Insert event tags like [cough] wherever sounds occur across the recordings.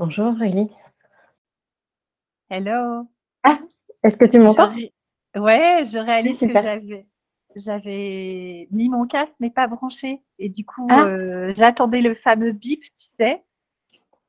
Bonjour Aurélie. Hello. Ah, est-ce que tu m'entends? Ouais, je réalise que j'avais j'avais mis mon casque mais pas branché et du coup ah. euh, j'attendais le fameux bip, tu sais.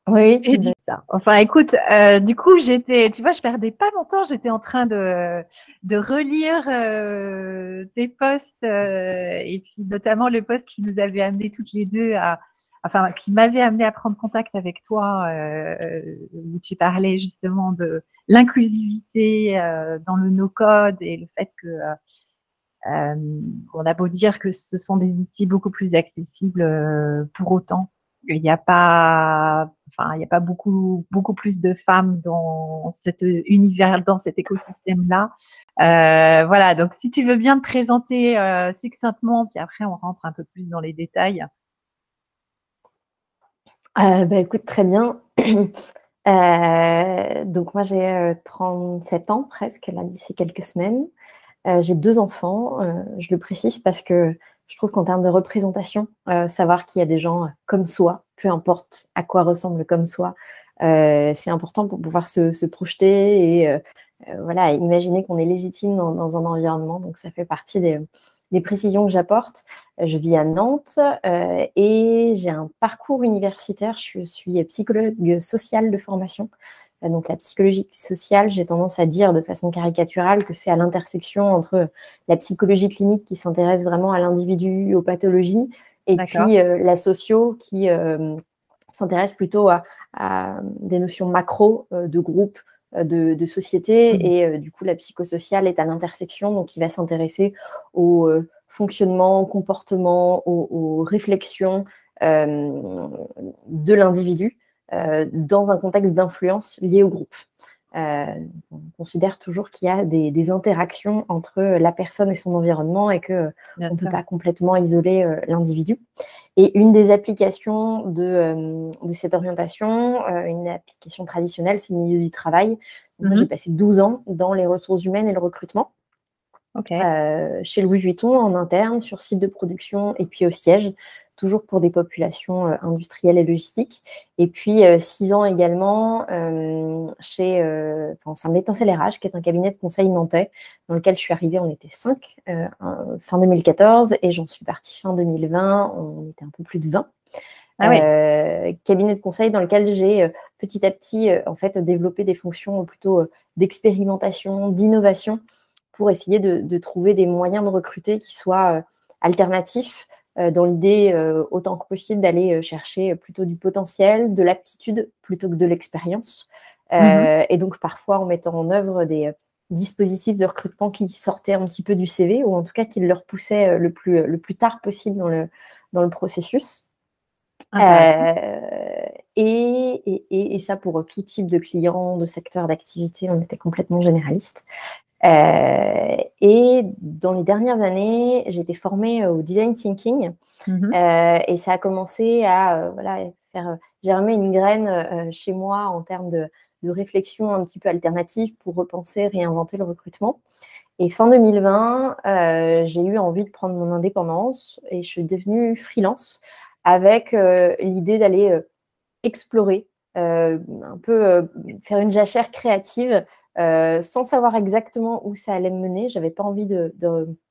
Oui. Et du... Enfin, écoute, euh, du coup j'étais, tu vois, je perdais pas mon temps, j'étais en train de de relire euh, tes posts et puis notamment le post qui nous avait amené toutes les deux à enfin, qui m'avait amené à prendre contact avec toi, euh, où tu parlais justement de l'inclusivité euh, dans le no-code et le fait que euh, on a beau dire que ce sont des outils beaucoup plus accessibles pour autant. Il n'y a pas, enfin, il n'y a pas beaucoup, beaucoup plus de femmes dans cet univers, dans cet écosystème-là. Euh, voilà. Donc, si tu veux bien te présenter succinctement, puis après on rentre un peu plus dans les détails. Euh, bah, écoute, très bien. [clears throat] Euh, donc moi j'ai 37 ans presque, là d'ici quelques semaines. j'ai deux enfants, je le précise parce que je trouve qu'en termes de représentation, savoir qu'il y a des gens comme soi, peu importe à quoi ressemble comme soi, c'est important pour pouvoir se, projeter et voilà, imaginer qu'on est légitime dans, un environnement. Donc ça fait partie des, les précisions que j'apporte. Je vis à Nantes euh, et j'ai un parcours universitaire. Je suis psychologue sociale de formation. Euh, donc la psychologie sociale, j'ai tendance à dire de façon caricaturale que c'est à l'intersection entre la psychologie clinique qui s'intéresse vraiment à l'individu, aux pathologies, et puis euh, la socio qui s'intéresse plutôt à, à, des notions macro de groupe, euh, de, société. Mmh. Et euh, du coup, la psychosociale est à l'intersection, donc il va s'intéresser au euh, fonctionnement, au comportement, aux, réflexions de l'individu dans un contexte d'influence lié au groupe. On considère toujours qu'il y a des, interactions entre la personne et son environnement et qu'on ne peut pas complètement isoler l'individu. Et une des applications de, euh, de cette orientation, euh, une application traditionnelle, c'est le milieu du travail. Moi, j'ai passé 12 ans dans les ressources humaines et le recrutement. Euh, chez Louis Vuitton, en interne, sur site de production et puis au siège toujours pour des populations euh, industrielles et logistiques. Et puis, euh, six ans également euh, chez enfin, sein RH, qui est un cabinet de conseil nantais, dans lequel je suis arrivée, on était cinq fin 2014, et j'en suis partie fin 2020, on était un peu plus de 20. Ah cabinet de conseil dans lequel j'ai petit à petit en fait développé des fonctions plutôt d'expérimentation, d'innovation pour essayer de, de, trouver des moyens de recruter qui soient alternatifs dans l'idée euh, autant que possible d'aller euh, chercher plutôt du potentiel, de l'aptitude plutôt que de l'expérience. Mmh et donc parfois en mettant en œuvre des dispositifs de recrutement qui sortaient un petit peu du CV ou en tout cas qui le repoussaient le plus, le plus tard possible dans le, dans le processus. et, et, et, ça pour tout type de clients, de secteur d'activité, on était complètement généraliste. Euh, et dans les dernières années, j'ai été formée au design thinking mmh euh, et ça a commencé à euh, voilà, faire germer une graine chez moi en termes de, de, réflexion un petit peu alternative pour repenser, réinventer le recrutement. Et fin 2020, j'ai eu envie de prendre mon indépendance et je suis devenue freelance avec l'idée d'aller explorer, un peu faire une jachère créative euh, sans savoir exactement où ça allait me mener. J'avais pas envie de,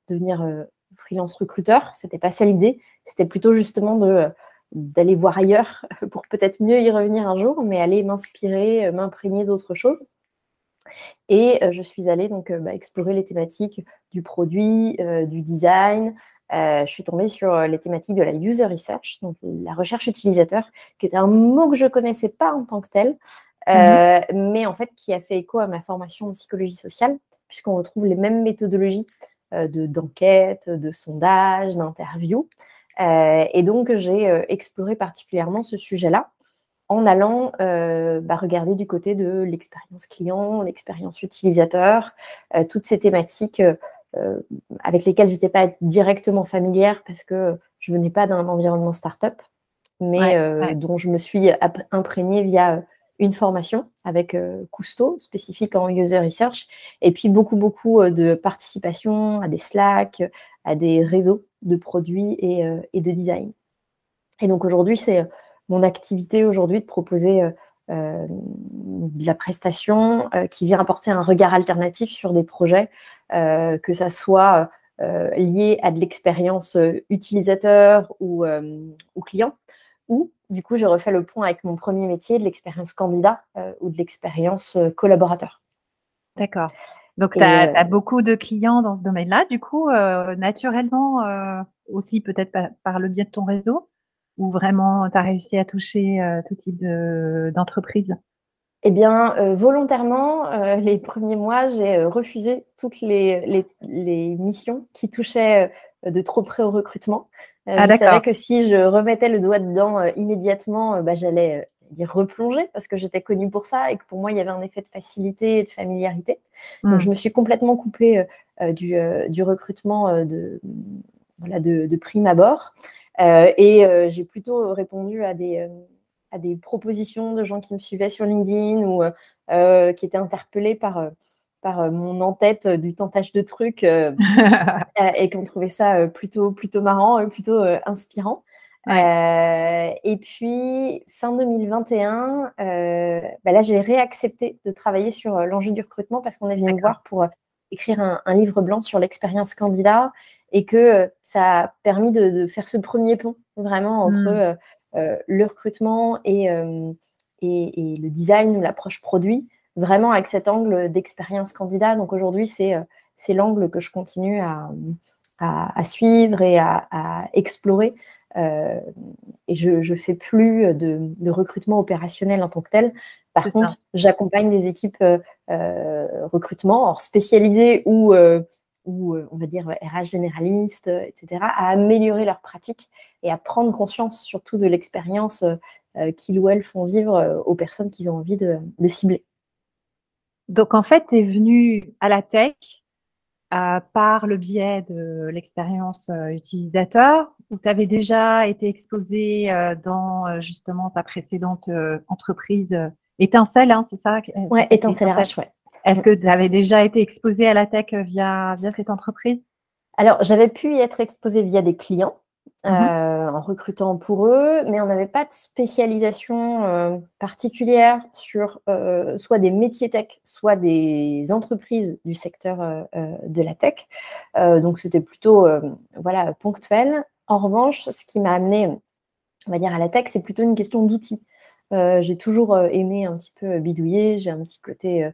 devenir euh, freelance recruteur, c'était pas ça l'idée. C'était plutôt justement de d'aller voir ailleurs [laughs] pour peut-être mieux y revenir un jour, mais aller m'inspirer, euh, m'imprégner d'autres choses. Et je suis allée donc bah, explorer les thématiques du produit, du design. je suis tombée sur les thématiques de la user research, donc la recherche utilisateur, qui était un mot que je connaissais pas en tant que tel, Mmh euh, mais en fait qui a fait écho à ma formation en psychologie sociale, puisqu'on retrouve les mêmes méthodologies euh, d'enquête, de, sondage, d'interview. Euh, et donc, j'ai exploré particulièrement ce sujet-là en allant bah, regarder du côté de l'expérience client, l'expérience utilisateur, toutes ces thématiques avec lesquelles je n'étais pas directement familière parce que je venais pas d'un environnement startup, mais dont je me suis imprégnée via une formation avec Cousteau, spécifique en user research, et puis beaucoup, beaucoup de participation à des Slack, à des réseaux de produits et, de design. Et donc aujourd'hui, c'est mon activité aujourd'hui de proposer de la prestation qui vient apporter un regard alternatif sur des projets, que ça soit lié à de l'expérience utilisateur ou client, ou du coup, je refais le point avec mon premier métier, de l'expérience candidat euh, ou de l'expérience euh, collaborateur. D'accord. Donc, tu as, euh, beaucoup de clients dans ce domaine-là, du coup, naturellement, aussi peut-être par, le biais de ton réseau, ou vraiment tu as réussi à toucher tout type d'entreprise? Eh bien, volontairement, les premiers mois, j'ai refusé toutes les, missions qui touchaient de trop près au recrutement. Euh, ah, je savais que si je remettais le doigt dedans euh, immédiatement, euh, bah, j'allais dire replonger parce que j'étais connue pour ça et que pour moi, il y avait un effet de facilité et de familiarité. Donc, hmm. je me suis complètement coupée du, recrutement de, de, prime abord. et j'ai plutôt répondu à des, à des propositions de gens qui me suivaient sur LinkedIn ou qui étaient interpellés par par euh, mon en-tête euh, du tentage de trucs euh, [laughs] et qu'on trouvait ça plutôt, plutôt marrant, plutôt inspirant. et puis, fin 2021, bah là, j'ai réaccepté de travailler sur l'enjeu du recrutement parce qu'on est venu me voir pour écrire un, livre blanc sur l'expérience candidat et que ça a permis de, faire ce premier pont vraiment entre mmh. Le recrutement et, et, le design ou l'approche produit vraiment avec cet angle d'expérience candidat. Donc aujourd'hui, c'est euh, c'est l'angle que je continue à, à, suivre et à, explorer. Euh, et je ne fais plus de, de, recrutement opérationnel en tant que tel. Par contre, j'accompagne des équipes euh, recrutement spécialisées ou, ou on va dire RH généralistes, etc., à améliorer leurs pratiques et à prendre conscience surtout de l'expérience qu'ils ou elles font vivre aux personnes qu'ils ont envie de, de cibler. Donc, en fait, tu es venu à la tech euh, par le biais de l'expérience euh, utilisateur ou tu avais déjà été exposé euh, dans justement ta précédente entreprise Étincelle, hein, c'est ça? Oui, Étincelle RH, ouais. Est-ce que tu avais déjà été exposé à la tech via, via cette entreprise? Alors, j'avais pu y être exposé via des clients. Mmh euh, en recrutant pour eux, mais on n'avait pas de spécialisation euh, particulière sur euh, soit des métiers tech, soit des entreprises du secteur de la tech. donc c'était plutôt voilà, ponctuel. En revanche, ce qui m'a amené, on va dire, à la tech, c'est plutôt une question d'outils. j'ai toujours aimé un petit peu bidouiller, j'ai un petit côté...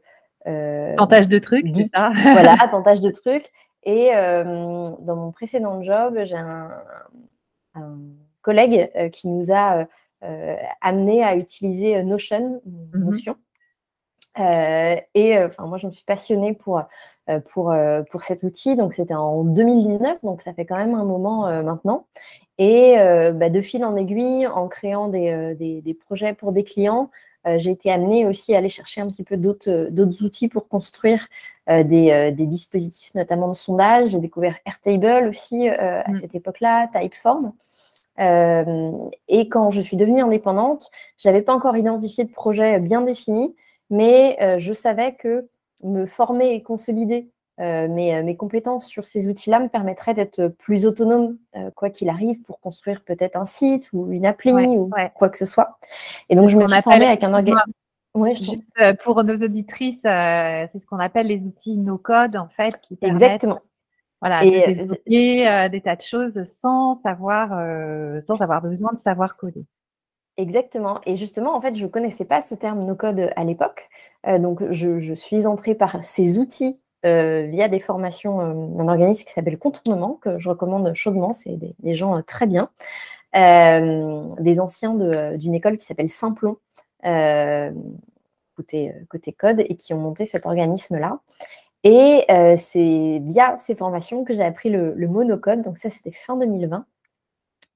tentage de trucs, c'est ça? Voilà, [laughs] tentage de trucs. Et dans mon précédent job, j'ai un, un collègue euh, qui nous a euh, euh, amené à utiliser Notion, mmh Notion. et enfin, moi, je me suis passionnée pour, pour, pour cet outil. Donc, c'était en 2019, donc ça fait quand même un moment maintenant. Et bah, de fil en aiguille, en créant des, des, projets pour des clients, j'ai été amenée aussi à aller chercher un petit peu d'autres outils pour construire des, des, dispositifs, notamment de sondage. J'ai découvert Airtable aussi à mmh. cette époque-là, Typeform. Euh, et quand je suis devenue indépendante, je n'avais pas encore identifié de projet bien défini, mais euh, je savais que me former et consolider euh, mes, compétences sur ces outils-là me permettrait d'être plus autonome, quoi qu'il arrive, pour construire peut-être un site ou une appli ou quoi que ce soit. Et donc, je me suis formée avec un organisme. Juste pour nos auditrices, c'est ce qu'on appelle les outils no-code, en fait, qui permettent Exactement. Voilà, et, de développer euh, des tas de choses sans savoir, euh, sans avoir besoin de savoir coder. Exactement. Et justement, en fait, je ne connaissais pas ce terme no-code à l'époque. Euh, donc, je, suis entrée par ces outils via des formations d'un organisme qui s'appelle Contournement, que je recommande chaudement. C'est des, gens très bien. des anciens d'une école qui s'appelle Simplon, côté, côté code, et qui ont monté cet organisme-là. Et euh, c'est via ces formations que j'ai appris le, monocode. Donc ça, c'était fin 2020.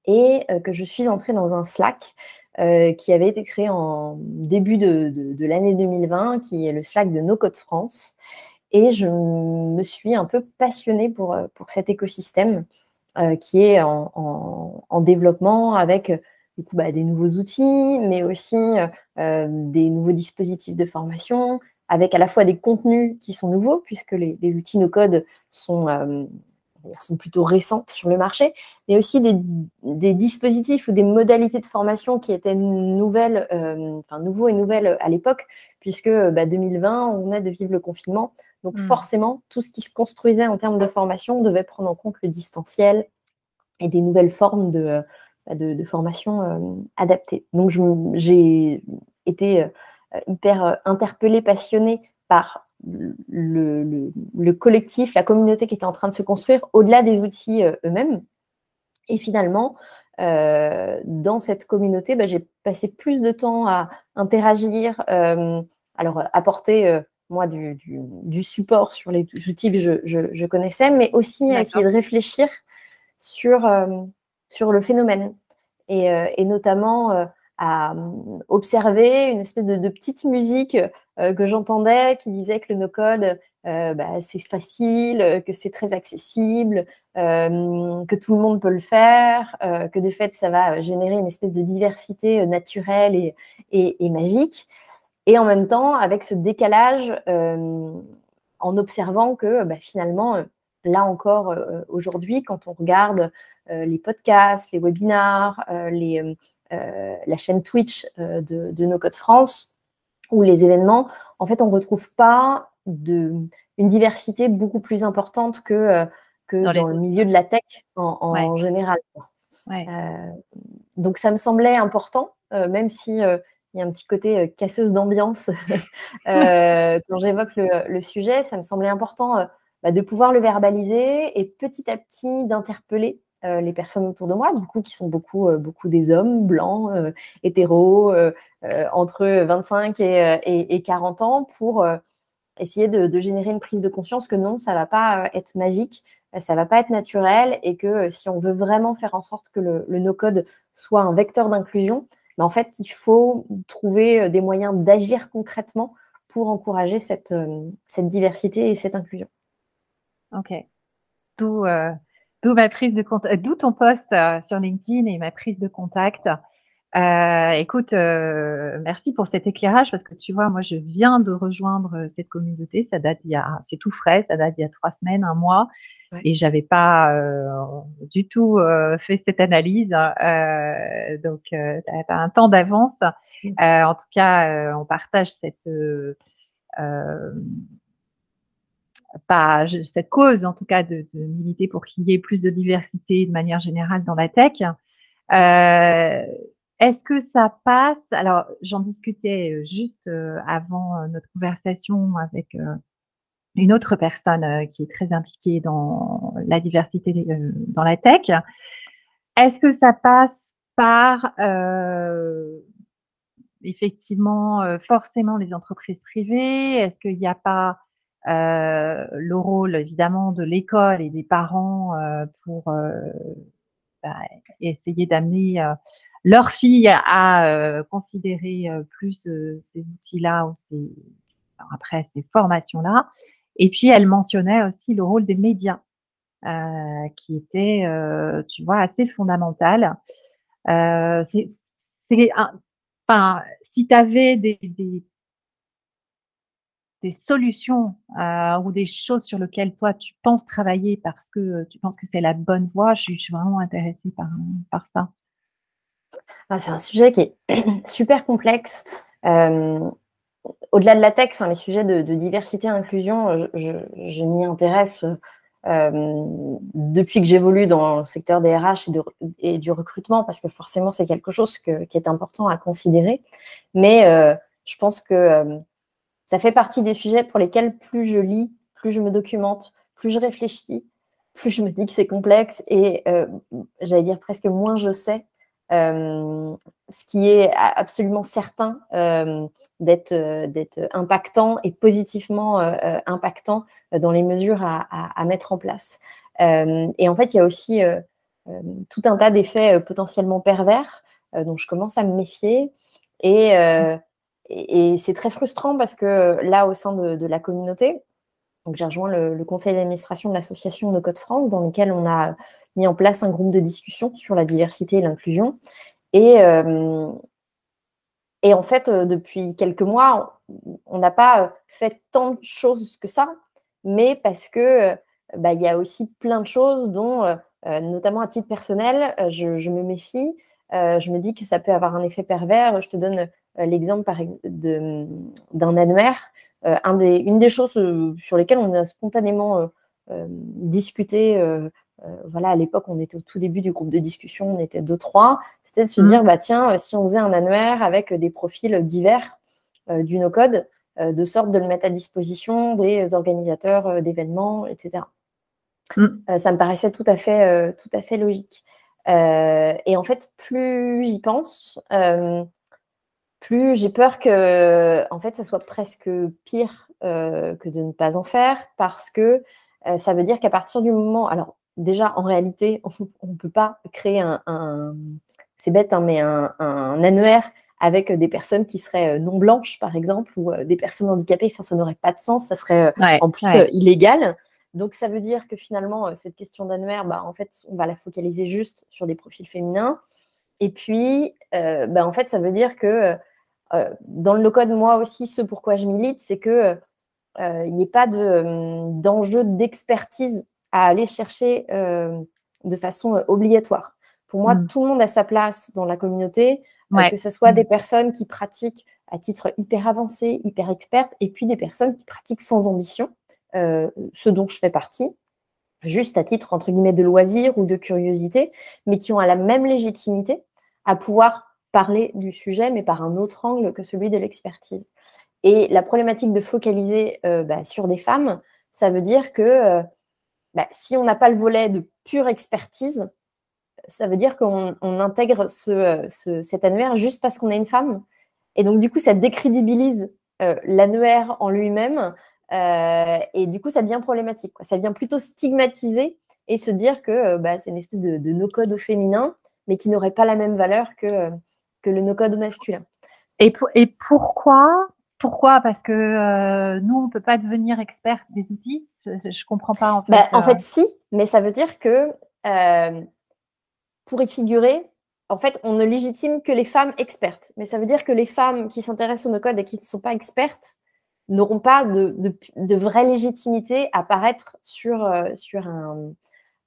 Et euh, que je suis entrée dans un Slack qui avait été créé en début de, l'année 2020, qui est le Slack de No Code France. Et je me suis un peu passionnée pour, pour cet écosystème qui est en, développement avec du coup, bah, des nouveaux outils, mais aussi des nouveaux dispositifs de formation, avec à la fois des contenus qui sont nouveaux, puisque les, outils no-code sont, euh, sont plutôt récents sur le marché, mais aussi des, dispositifs ou des modalités de formation qui étaient nouvelles, euh, enfin nouveaux et nouvelles à l'époque, puisque 2020, bah, on venait de vivre le confinement. Donc hmm. forcément, tout ce qui se construisait en termes de formation devait prendre en compte le distanciel et des nouvelles formes de, bah, de, formation euh, adaptées. Donc j'ai été euh, hyper euh, interpellée, passionnée par le, collectif, la communauté qui était en train de se construire au-delà des outils euh, eux-mêmes. Et finalement, dans cette communauté, bah, j'ai passé plus de temps à interagir, alors apporter moi du, support sur les outils que je, connaissais, mais aussi à essayer de réfléchir sur, sur le phénomène. Et, et notamment à euh, observer une espèce de, petite musique euh, que j'entendais qui disait que le no-code, euh, bah, c'est facile, que c'est très accessible, que tout le monde peut le faire, que de fait, ça va générer une espèce de diversité naturelle et, et, magique. Et en même temps, avec ce décalage, en observant que bah, finalement, là encore, aujourd'hui, quand on regarde les podcasts, les webinars, les, la chaîne Twitch euh, de, de No Code France ou les événements, en fait, on ne retrouve pas de, une diversité beaucoup plus importante que, euh, que dans, le milieu de la tech en, général. donc, ça me semblait important, même si il y a un petit côté casseuse d'ambiance [laughs] quand j'évoque le, sujet, ça me semblait important bah, de pouvoir le verbaliser et petit à petit d'interpeller euh, les personnes autour de moi, du coup, qui sont beaucoup, euh, beaucoup des hommes blancs, euh, hétéros, entre 25 et, 40 ans, pour essayer de, générer une prise de conscience que non, ça ne va pas être magique, ça ne va pas être naturel, et que si on veut vraiment faire en sorte que le, no-code soit un vecteur d'inclusion, ben, en fait, il faut trouver des moyens d'agir concrètement pour encourager cette, diversité et cette inclusion. Ok. Tout, D'où ma prise de contact, d'où ton post euh, sur LinkedIn et ma prise de contact. Euh, écoute, euh, merci pour cet éclairage parce que tu vois, moi, je viens de rejoindre cette communauté. Ça date il y a, c'est tout frais, ça date il y a trois semaines, un mois, et j'avais pas du tout fait cette analyse. donc, tu as, un temps d'avance. Mmh. en tout cas, on partage cette pas cette cause, en tout cas, de, militer pour qu'il y ait plus de diversité de manière générale dans la tech. Euh, est-ce que ça passe? Alors, j'en discutais euh, juste euh, avant notre conversation avec une autre personne qui est très impliquée dans la diversité dans la tech. Est-ce que ça passe par effectivement forcément les entreprises privées? Est-ce qu'il n'y a pas euh, le rôle évidemment de l'école et des parents euh, pour euh, bah, essayer d'amener leurs filles à considérer plus ces outils-là ou ces, après ces formations-là. Et puis elle mentionnait aussi le rôle des médias, qui était, tu vois, assez fondamental. c'est, enfin, si tu des, des, des solutions euh, ou des choses sur lesquelles toi tu penses travailler parce que tu penses que c'est la bonne voie, je, suis vraiment intéressée par, par ça. Ah, c'est un sujet qui est [clears throat] super complexe. Euh, au-delà de la tech, les sujets de, diversité et inclusion, je, m'y intéresse euh, depuis que j'évolue dans le secteur des RH et, du recrutement, parce que forcément, c'est quelque chose qui est important à considérer. Mais je pense que ça fait partie des sujets pour lesquels plus je lis, plus je me documente, plus je réfléchis, plus je me dis que c'est complexe et euh, j'allais dire presque moins je sais. Euh, ce qui est absolument certain euh, d'être impactant et positivement impactant dans les mesures à, mettre en place. et en fait, il y a aussi tout un tas d'effets potentiellement pervers dont je commence à me méfier. Et, et, c'est très frustrant parce que là, au sein de, la communauté, j'ai rejoint le, conseil d'administration de l'association de Code France, dans lequel on a mis en place un groupe de discussion sur la diversité et l'inclusion. Et, et en fait, depuis quelques mois, on n'a pas fait tant de choses que ça, mais parce que bah, il y a aussi plein de choses dont, notamment à titre personnel, je, me méfie. je me dis que ça peut avoir un effet pervers. Je te donne euh, l'exemple d'un annuaire. Euh, une des choses euh, sur lesquelles on a spontanément discuté, voilà, à l'époque, on était au tout début du groupe de discussion, on était deux, trois, c'était de se mmh. dire, bah, tiens, si on faisait un annuaire avec des profils divers du no-code, de sorte de le mettre à disposition des organisateurs d'événements, etc. Mmh. ça me paraissait tout à fait, tout à fait logique. et en fait, plus j'y pense, plus j'ai peur que, en fait, ça soit presque pire euh, que de ne pas en faire, parce que euh, ça veut dire qu'à partir du moment, alors déjà en réalité, [laughs] on ne peut pas créer un, c'est bête, hein, mais un, annuaire avec des personnes qui seraient euh, non blanches, par exemple, ou des personnes handicapées. Enfin, ça n'aurait pas de sens, ça serait en plus illégal. Donc, ça veut dire que finalement, cette question d'annuaire, bah, en fait, on va la focaliser juste sur des profils féminins. Et puis, bah, en fait, ça veut dire que dans le no-code, moi aussi, ce pourquoi je milite, c'est qu'il euh, n'y ait pas euh, d'enjeu d'expertise à aller chercher de façon obligatoire. Pour moi, mm. tout le monde a sa place dans la communauté, que ce soit des mm. personnes qui pratiquent à titre hyper avancé, hyper experte, et puis des personnes qui pratiquent sans ambition, ce dont je fais partie, juste à titre entre guillemets de loisir ou de curiosité, mais qui ont la même légitimité à pouvoir parler du sujet, mais par un autre angle que celui de l'expertise. Et la problématique de focaliser euh, bah, sur des femmes, ça veut dire que euh, bah, si on n'a pas le volet de pure expertise, ça veut dire qu'on intègre ce, cet annuaire juste parce qu'on est une femme. Et donc, du coup, ça décrédibilise euh, l'annuaire en lui-même. et du coup, ça devient problématique. Ça vient plutôt stigmatiser et se dire que bah, c'est une espèce de, de no-code au féminin, mais qui n'aurait pas la même valeur que que le no-code masculin. Et, et pourquoi Pourquoi? Parce que euh, nous, on ne peut pas devenir expert des outils? Je ne comprends pas en fait. Bah, en euh. fait, si, mais ça veut dire que euh, pour y figurer, en fait, on ne légitime que les femmes expertes. Mais ça veut dire que les femmes qui s'intéressent au no-code et qui ne sont pas expertes n'auront pas de, de, vraie légitimité à apparaître sur, sur un,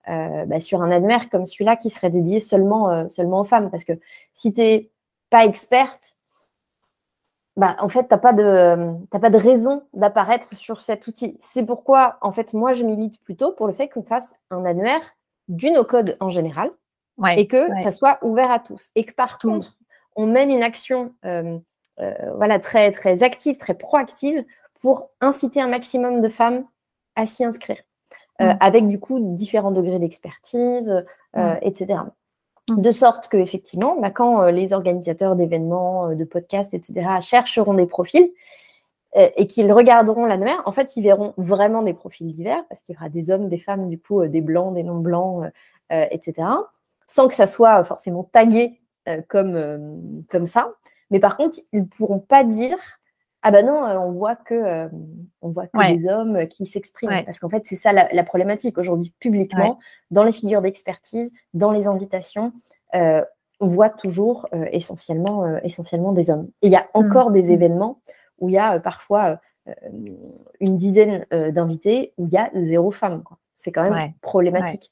bah, sur un annuaire comme celui-là qui serait dédié seulement, seulement aux femmes. Parce que si tu es pas experte, bah, en fait, tu n'as pas, de, pas de raison d'apparaître sur cet outil. C'est pourquoi, en fait, moi, je milite plutôt pour le fait qu'on fasse un annuaire du no-code en général et que ça soit ouvert à tous. Et que par contre, on mène une action euh, euh, voilà, très, très active, très proactive pour inciter un maximum de femmes à s'y inscrire. Euh, mm. avec du coup différents degrés d'expertise, mm. etc. Mmh. De sorte que, effectivement, bah, quand euh, les organisateurs d'événements, euh, de podcasts, etc., chercheront des profils euh, et qu'ils regarderont l'annuaire, en fait, ils verront vraiment des profils divers, parce qu'il y aura des hommes, des femmes, du coup, des blancs, des non-blancs, etc., sans que ça soit forcément tagué comme, comme ça. Mais par contre, ils ne pourront pas dire ah ben non, on voit que, on voit que des hommes qui s'expriment. Parce qu'en fait, c'est ça la, problématique aujourd'hui, publiquement, dans les figures d'expertise, dans les invitations, on voit toujours essentiellement, essentiellement des hommes. Et il y a mmh. encore des mmh. événements où il y a parfois une dizaine d'invités où il y a zéro femme. C'est quand même problématique.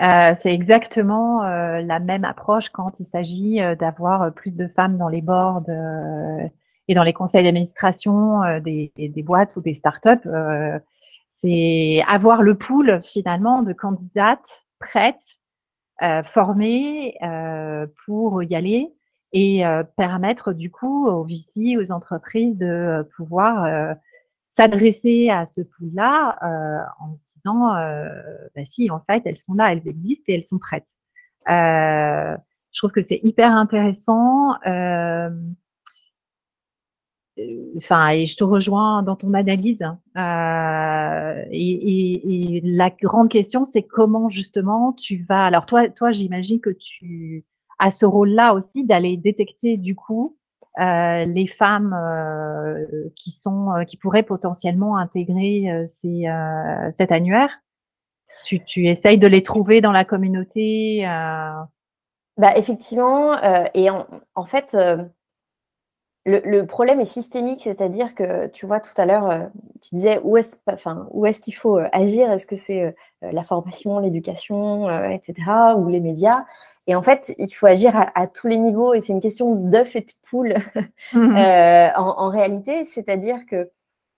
Euh, c'est exactement euh, la même approche quand il s'agit euh, d'avoir plus de femmes dans les boards et dans les conseils d'administration des, des, boîtes ou des startups. c'est avoir le pool finalement de candidates prêtes, formées pour y aller et permettre du coup aux VC, aux entreprises de pouvoir s'adresser à ce pool-là euh, en disant, euh, bah si, en fait, elles sont là, elles existent et elles sont prêtes. Euh, je trouve que c'est hyper intéressant. enfin, et je te rejoins dans ton analyse. Hein. et, la grande question, c'est comment justement tu vas. Alors toi, toi, j'imagine que tu as ce rôle-là aussi d'aller détecter du coup euh, les femmes euh, qui sont euh, qui pourraient potentiellement intégrer cet annuaire. Tu, essayes de les trouver dans la communauté bah, Effectivement, et en, fait, le, le, problème est systémique, c'est-à-dire que tu vois tout à l'heure, tu disais où est-ce enfin, où est qu'il faut agir? Est-ce que c'est la formation, l'éducation, etc., ou les médias? Et en fait, il faut agir à, tous les niveaux et c'est une question d'œuf et de poule [laughs] mhm. euh, en, réalité. C'est-à-dire que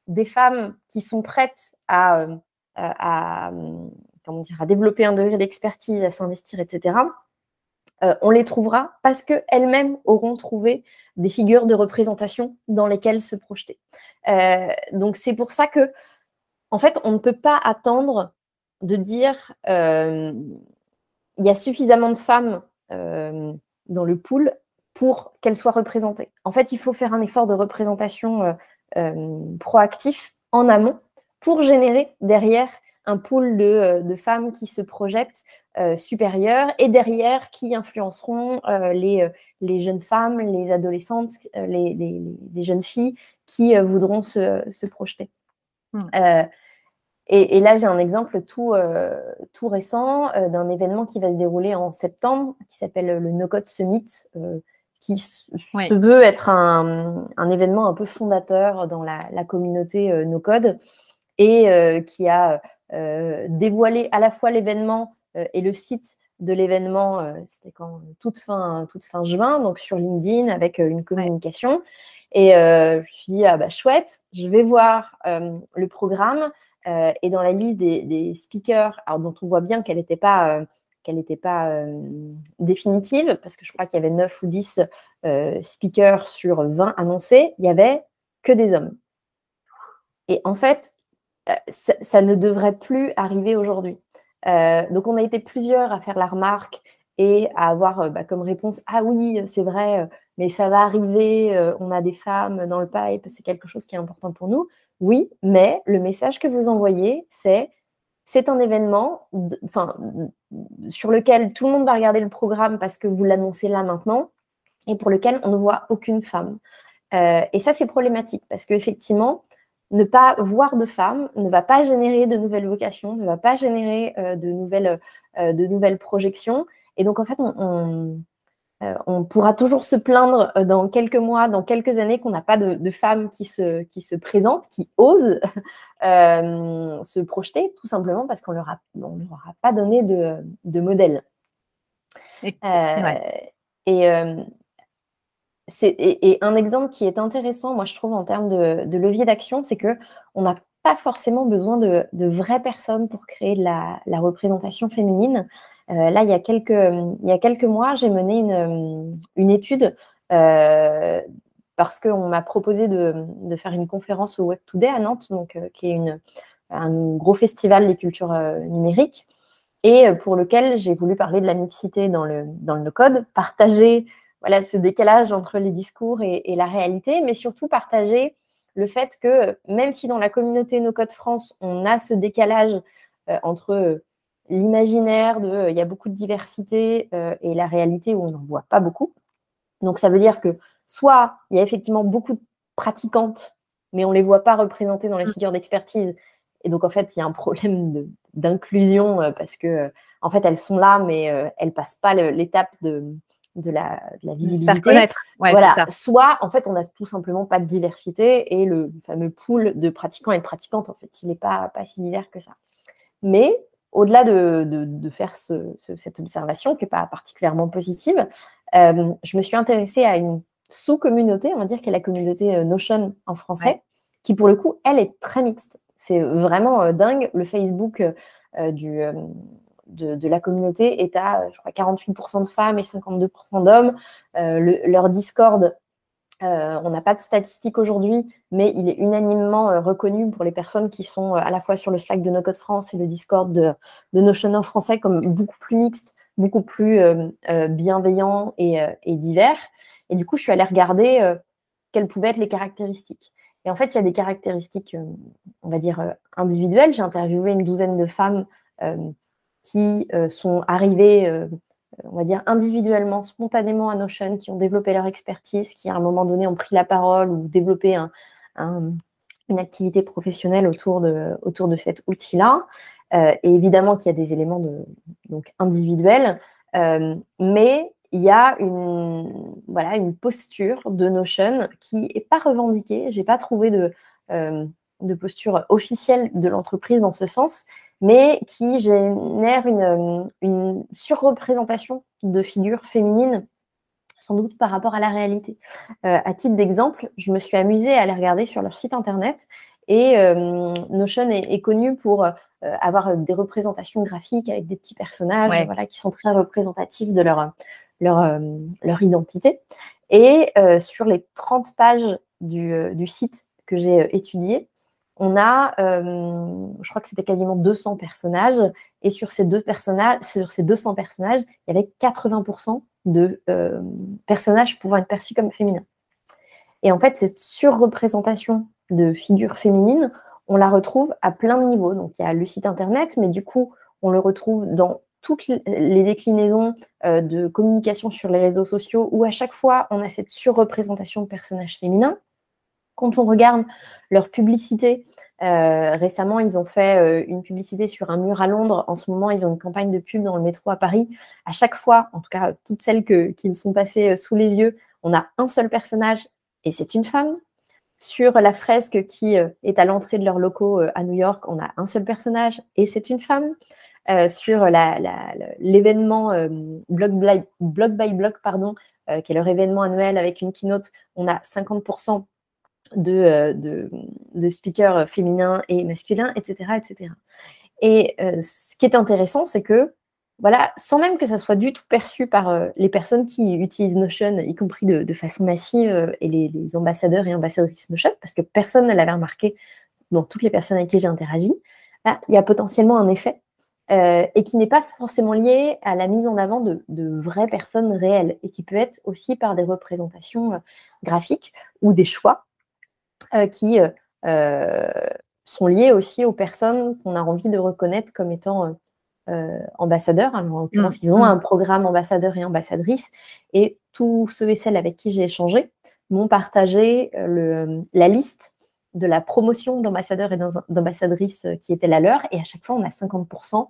des femmes qui sont prêtes à, euh, à, comment dire, à développer un degré d'expertise, à s'investir, etc., euh, on les trouvera parce qu'elles-mêmes auront trouvé des figures de représentation dans lesquelles se projeter. donc c'est pour ça que, en fait, on ne peut pas attendre de dire il y a suffisamment de femmes euh, dans le pool pour qu'elles soient représentées. En fait, il faut faire un effort de représentation euh, euh, proactif en amont pour générer derrière un pool de, femmes qui se projettent supérieures et derrière qui influenceront les, les, jeunes femmes, les adolescentes, les, les jeunes filles qui voudront se, se projeter. Hmm. Et, là, j'ai un exemple tout, euh, tout récent euh, d'un événement qui va se dérouler en septembre, qui s'appelle le No Code Summit, euh, qui se veut être un, un, événement un peu fondateur dans la, la communauté No Code et qui a dévoilé à la fois l'événement et le site de l'événement, c'était quand toute fin, toute fin juin, donc sur LinkedIn avec une communication. Et je me suis dit, ah bah chouette, je vais voir le programme. Euh, et dans la liste des, speakers, alors dont on voit bien qu'elle n'était pas, euh, euh, définitive, parce que je crois qu'il y avait 9 ou 10 speakers sur 20 annoncés, il n'y avait que des hommes. Et en fait, ça, ne devrait plus arriver aujourd'hui. donc on a été plusieurs à faire la remarque et à avoir bah, comme réponse Ah oui, c'est vrai, mais ça va arriver, on a des femmes dans le pipe, c'est quelque chose qui est important pour nous. Oui, mais le message que vous envoyez, c'est c'est un événement sur lequel tout le monde va regarder le programme parce que vous l'annoncez là maintenant et pour lequel on ne voit aucune femme. Euh, et ça, c'est problématique parce qu'effectivement, ne pas voir de femmes ne va pas générer de nouvelles vocations, ne va pas générer euh, de, nouvelles, euh, de nouvelles projections. Et donc, en fait, on euh, on pourra toujours se plaindre euh, dans quelques mois, dans quelques années qu'on n'a pas de, femmes qui se, qui se présentent, qui osent [laughs] euh, se projeter, tout simplement parce qu'on ne leur, a, aura pas donné de, de modèle. Et, et, un exemple qui est intéressant, moi je trouve, en termes de, levier d'action, c'est qu'on n'a pas forcément besoin de, vraies personnes pour créer de la, la représentation féminine. Euh, là, il y, a quelques, mois, j'ai mené une, une étude euh, parce qu'on m'a proposé de, faire une conférence au Web Today à Nantes, donc, euh, qui est un gros festival des cultures numériques, et pour lequel j'ai voulu parler de la mixité dans le, dans le no-code, partager voilà, ce décalage entre les discours et, et, la réalité, mais surtout partager le fait que même si dans la communauté no-code France, on a ce décalage entre l'imaginaire de euh, il y a beaucoup de diversité euh, et la réalité où on n'en voit pas beaucoup. Donc ça veut dire que soit il y a effectivement beaucoup de pratiquantes, mais on ne les voit pas représentées dans les mm. figures d'expertise. Et donc en fait, il y a un problème d'inclusion euh, parce que en fait, elles sont là, mais elles passent pas l'étape de, de, la, de la visibilité. voilà. Soit en fait, on n'a tout simplement pas de diversité et le fameux pool de pratiquants et de pratiquantes, en fait, il n'est pas, pas si divers que ça. Mais au-delà de, faire cette observation, qui n'est pas particulièrement positive, euh, je me suis intéressée à une sous-communauté, on va dire, qui est la communauté euh, Notion en français, qui pour le coup, elle est très mixte. C'est vraiment euh, dingue. Le Facebook du, de, la communauté est à, je crois, 48% de femmes et 52% d'hommes. leur Discord euh, on n'a pas de statistiques aujourd'hui, mais il est unanimement euh, reconnu pour les personnes qui sont euh, à la fois sur le Slack de No Code France et le Discord de, Notion en français comme beaucoup plus mixte, beaucoup plus bienveillant et, divers. Et du coup, je suis allée regarder quelles pouvaient être les caractéristiques. Et en fait, il y a des caractéristiques, on va dire, individuelles. J'ai interviewé une douzaine de femmes qui sont arrivées on va dire, individuellement, spontanément à Notion, qui ont développé leur expertise, qui à un moment donné ont pris la parole ou développé une activité professionnelle autour de, autour de cet outil-là. Euh, et évidemment qu'il y a des éléments donc, individuels, euh, mais il y a une, voilà, une posture de Notion qui n'est pas revendiquée. Je n'ai pas trouvé de, euh, de posture officielle de l'entreprise dans ce sens, mais qui génère une, une surreprésentation de figures féminines sans doute par rapport à la réalité. Euh, à titre d'exemple, je me suis amusée à aller regarder sur leur site internet et euh, Notion est, connu pour euh, avoir des représentations graphiques avec des petits personnages voilà, qui sont très représentatifs de leur, leur, leur identité. Et sur les 30 pages du, du site que j'ai étudié, on a, je crois que c'était quasiment 200 personnages, et sur ces, deux personnages, sur ces 200 personnages, il y avait 80% de euh, personnages pouvant être perçus comme féminins. Et en fait, cette surreprésentation de figures féminines, on la retrouve à plein de niveaux. Donc, il y a le site internet, mais du coup, on le retrouve dans toutes les déclinaisons euh, de communication sur les réseaux sociaux où à chaque fois, on a cette surreprésentation de personnages féminins. Quand on regarde leur publicité, euh, récemment, ils ont fait euh, une publicité sur un mur à Londres. En ce moment, ils ont une campagne de pub dans le métro à Paris. À chaque fois, en tout cas, toutes celles qui me sont passées euh, sous les yeux, on a un seul personnage et c'est une femme. Sur la fresque qui est à l'entrée de leurs locaux à New York, on a un seul personnage et c'est une femme. sur l'événement Blog, Blog, by Blog, pardon, qui est leur événement annuel avec une keynote, on a 50% euh, de, de, speakers féminins et masculins, etc. etc. Et euh, ce qui est intéressant, c'est que, voilà, sans même que ça soit du tout perçu par euh, les personnes qui utilisent Notion, y compris de, façon massive, et les, ambassadeurs et ambassadrices Notion, parce que personne ne l'avait remarqué dans toutes les personnes avec qui j'ai interagi, bah, il y a potentiellement un effet et qui n'est pas forcément lié à la mise en avant de, de, vraies personnes réelles et qui peut être aussi par des représentations graphiques ou des choix qui euh, euh, sont liées aussi aux personnes qu'on a envie de reconnaître comme étant ambassadeurs. en l'occurrence, mmh. ils ont mmh. un programme ambassadeur et ambassadrice. Et tous ceux et celles avec qui j'ai échangé m'ont partagé la liste de la promotion d'ambassadeurs et d'ambassadrices qui était la leur. Et à chaque fois, on a 50%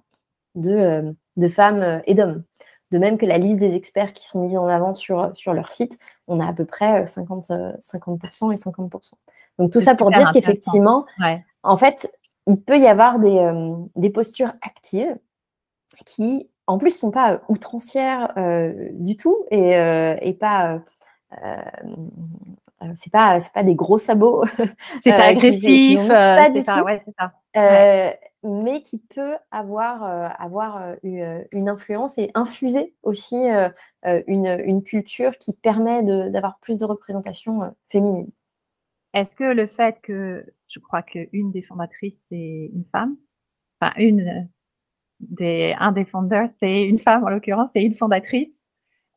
de, de, femmes et d'hommes. De même que la liste des experts qui sont mis en avant sur, sur leur site, on a à peu près 50, 50% et 50%. Donc tout ça pour dire qu'effectivement, en fait, il peut y avoir des, euh, postures actives qui, en plus, ne sont pas outrancières euh, du tout et, euh, et pas c'est pas pas des gros sabots [laughs] c'est pas agressif pas du tout, ouais, ça. mais qui peut avoir avoir une, influence et infuser aussi une, une, culture qui permet d'avoir plus de représentation féminine est-ce que le fait que je crois qu'une des fondatrices, c'est une femme, enfin, une des, un des fondeurs, c'est une femme en l'occurrence, c'est une fondatrice,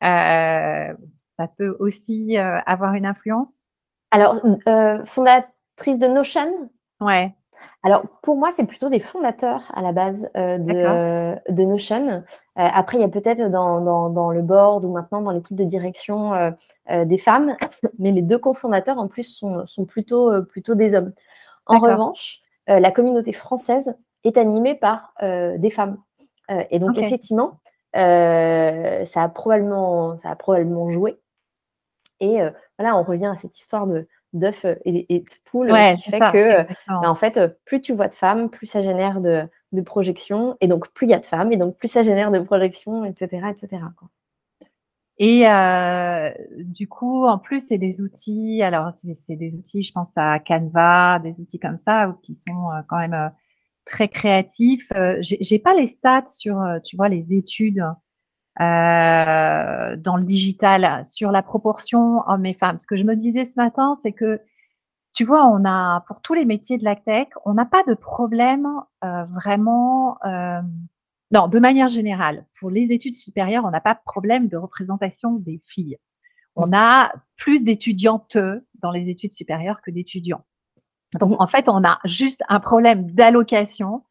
euh, ça peut aussi euh, avoir une influence? Alors, euh, fondatrice de Notion? Ouais. Alors, pour moi, c'est plutôt des fondateurs à la base euh, de, de, Notion. Euh, après, il y a peut-être dans, le board ou maintenant dans l'équipe de direction euh, des femmes, [coughs] mais les deux cofondateurs, en plus, sont, plutôt, plutôt des hommes. En revanche, la communauté française est animée par des femmes. et donc, effectivement, ça, a probablement, ça a probablement joué. Et voilà, on revient à cette histoire de, d'œufs et, et, de poules qui fait que, bah, en fait, plus tu vois de femmes, plus ça génère de, de projections, et donc plus il y a de femmes, et donc plus ça génère de projections, etc. etc. Et euh, du coup, en plus, c'est des outils, alors c'est des outils, je pense à Canva, des outils comme ça, qui sont euh, quand même euh, très créatifs. J'ai pas les stats sur, tu vois, les études euh, dans le digital sur la proportion hommes et femmes. Ce que je me disais ce matin, c'est que tu vois, on a pour tous les métiers de la tech, on n'a pas de problème euh, vraiment. Euh, non, de manière générale, pour les études supérieures, on n'a pas de problème de représentation des filles. On a plus d'étudiantes dans les études supérieures que d'étudiants. Donc, en fait, on a juste un problème d'allocation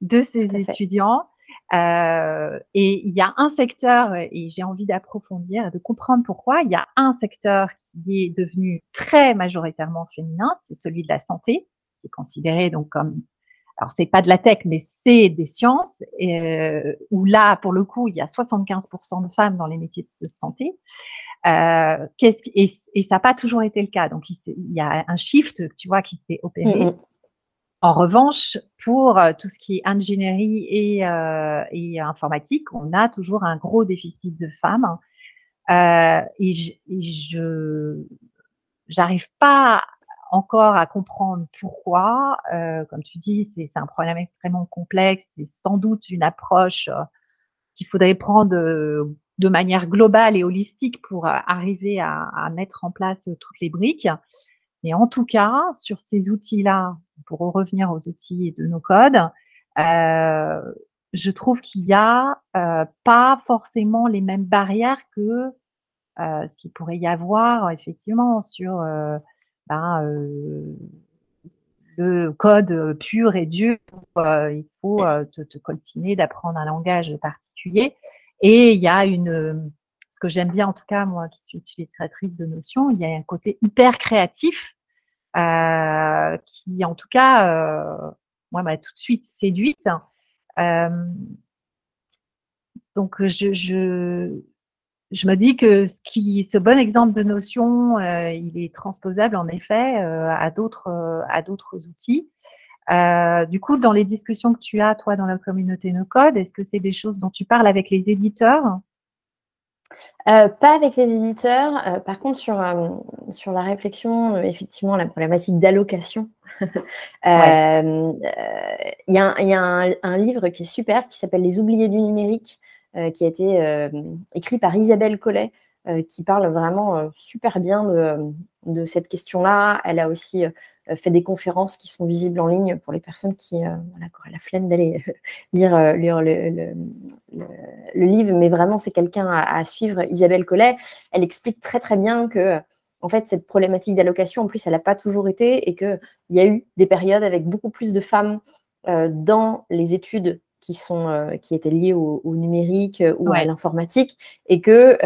de ces étudiants. Euh, et il y a un secteur, et j'ai envie d'approfondir, de comprendre pourquoi, il y a un secteur qui est devenu très majoritairement féminin, c'est celui de la santé, qui est considéré donc comme, alors c'est pas de la tech, mais c'est des sciences, euh, où là, pour le coup, il y a 75% de femmes dans les métiers de santé. Euh, et, et, ça n'a pas toujours été le cas. Donc, il, y a un shift, tu vois, qui s'est opéré. En revanche, pour euh, tout ce qui est ingénierie et, euh, et, informatique, on a toujours un gros déficit de femmes. Euh, et je n'arrive pas encore à comprendre pourquoi. Euh, comme tu dis, c'est un problème extrêmement complexe. C'est sans doute une approche euh, qu'il faudrait prendre de manière globale et holistique pour euh, arriver à, à, mettre en place euh, toutes les briques. Mais en tout cas, sur ces outils-là, pour revenir aux outils de nos codes, euh, je trouve qu'il n'y a euh, pas forcément les mêmes barrières que euh, ce qu'il pourrait y avoir effectivement sur ben, le code pur et dur. il faut te, te continuer d'apprendre un langage particulier. Et il y a une, ce que j'aime bien en tout cas, moi qui suis utilisatrice de notions, il y a un côté hyper créatif qui en tout cas, euh, moi, m'a tout de suite séduite. Euh, donc, je, je, je, me dis que ce, bon exemple de notion, euh, il est transposable en effet euh, à d'autres outils. Du coup, dans les discussions que tu as, toi, dans la communauté No Code, est-ce que c'est des choses dont tu parles avec les éditeurs? Euh, pas avec les éditeurs. Euh, par contre, sur, sur la réflexion, effectivement, la problématique d'allocation, [laughs] il y a, y a un, un, livre qui est super qui s'appelle Les oubliés du numérique, qui a été écrit par Isabelle Collet, qui parle vraiment super bien de, de cette question-là. Elle a aussi euh, fait des conférences qui sont visibles en ligne pour les personnes qui euh, voilà, auraient la flemme d'aller euh, lire, lire le, le, le, livre, mais vraiment c'est quelqu'un à, à, suivre. Isabelle Collet, elle explique très très bien que en fait cette problématique d'allocation, en plus, elle n'a pas toujours été et qu'il y a eu des périodes avec beaucoup plus de femmes euh, dans les études qui, sont, euh, qui étaient liées au, au numérique ou ouais. à l'informatique et que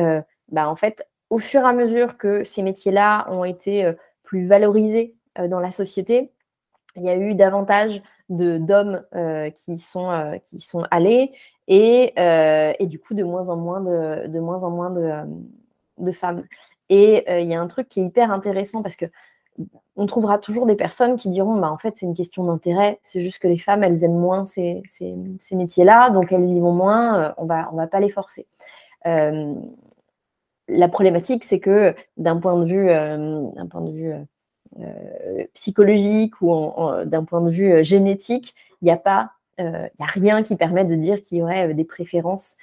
bah, en fait, au fur et à mesure que ces métiers-là ont été plus valorisés euh, dans la société, il y a eu davantage d'hommes euh, qui, sont, euh, qui sont allés et, euh, et, du coup de moins en moins de, de, moins en moins de, euh, de femmes. Et euh, il y a un truc qui est hyper intéressant parce que on trouvera toujours des personnes qui diront bah, en fait c'est une question d'intérêt, c'est juste que les femmes elles aiment moins ces, ces, ces métiers-là, donc elles y vont moins, on va, on va pas les forcer. la problématique c'est que d'un point de vue, d'un point de vue euh, psychologique ou d'un point de vue euh, génétique, il n'y a pas, il euh, a rien qui permet de dire qu'il y aurait des préférences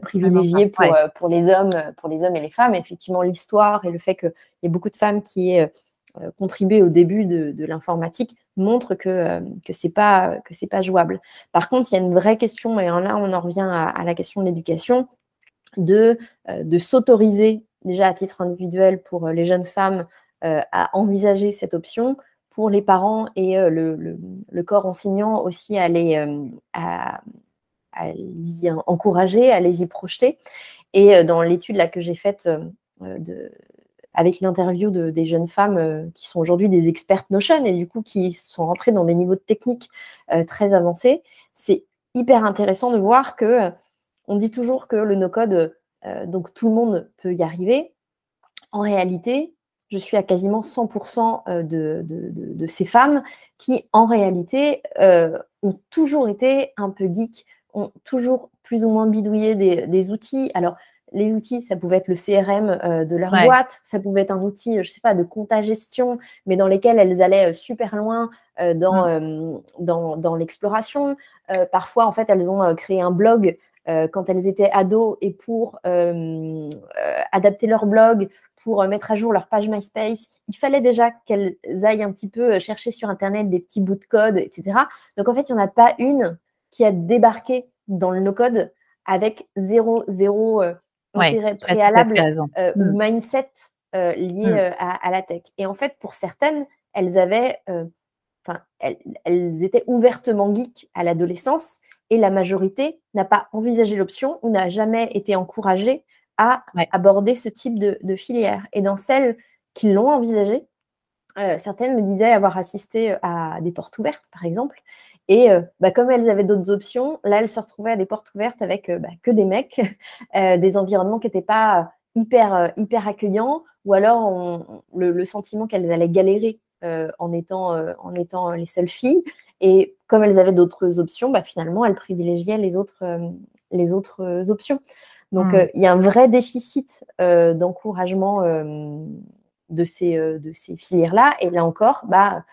privilégiées pour, ouais. pour, les hommes, pour les hommes et les femmes. effectivement, l'histoire et le fait qu'il y ait beaucoup de femmes qui aient contribué au début de, de l'informatique montre que que c'est pas que c'est pas jouable. Par contre, il y a une vraie question et là on en revient à, à la question de l'éducation de de s'autoriser déjà à titre individuel pour les jeunes femmes euh, à envisager cette option pour les parents et euh, le, le, corps enseignant aussi à les, euh, à, à encourager, à les y projeter. Et dans l'étude que j'ai faite de, avec l'interview de, des jeunes femmes euh, qui sont aujourd'hui des expertes Notion et du coup qui sont rentrées dans des niveaux de technique euh, très avancés, c'est hyper intéressant de voir que euh, on dit toujours que le no-code, donc tout le monde peut y arriver. En réalité, je suis à quasiment 100% euh, de, de, de, de, ces femmes qui, en réalité, euh, ont toujours été un peu geeks, ont toujours plus ou moins bidouillé des, des outils. Alors, les outils, ça pouvait être le CRM euh, de leur ouais. boîte, ça pouvait être un outil, je ne sais pas, de compta gestion, mais dans lesquels elles allaient euh, super loin euh, dans, mmh. dans, dans l'exploration. parfois, en fait, elles ont créé un blog quand elles étaient ados et pour euh, euh, adapter leur blog, pour mettre à jour leur page MySpace, il fallait déjà qu'elles aillent un petit peu chercher sur Internet des petits bouts de code, etc. Donc en fait, il n'y en a pas une qui a débarqué dans le no-code avec zéro, zéro ouais, intérêt préalable ou mmh. mindset liées mmh. à, la tech. Et en fait, pour certaines, elles avaient, enfin, elles, étaient ouvertement geeks à l'adolescence et la majorité n'a pas envisagé l'option ou n'a jamais été encouragée à aborder ce type de, filière. Et dans celles qui l'ont envisagé, certaines me disaient avoir assisté à des portes ouvertes, par exemple, et euh, bah, comme elles avaient d'autres options, là, elles se retrouvaient à des portes ouvertes avec euh, bah, que des mecs, [laughs] euh, des environnements qui n'étaient pas hyper, hyper accueillants, ou alors le, sentiment qu'elles allaient galérer en, étant, en étant les seules filles. Et comme elles avaient d'autres options, bah, finalement, elles privilégiaient les autres, les autres options. Donc, mmh. il y a un vrai déficit d'encouragement de ces, de ces filières-là. Et là encore, bah,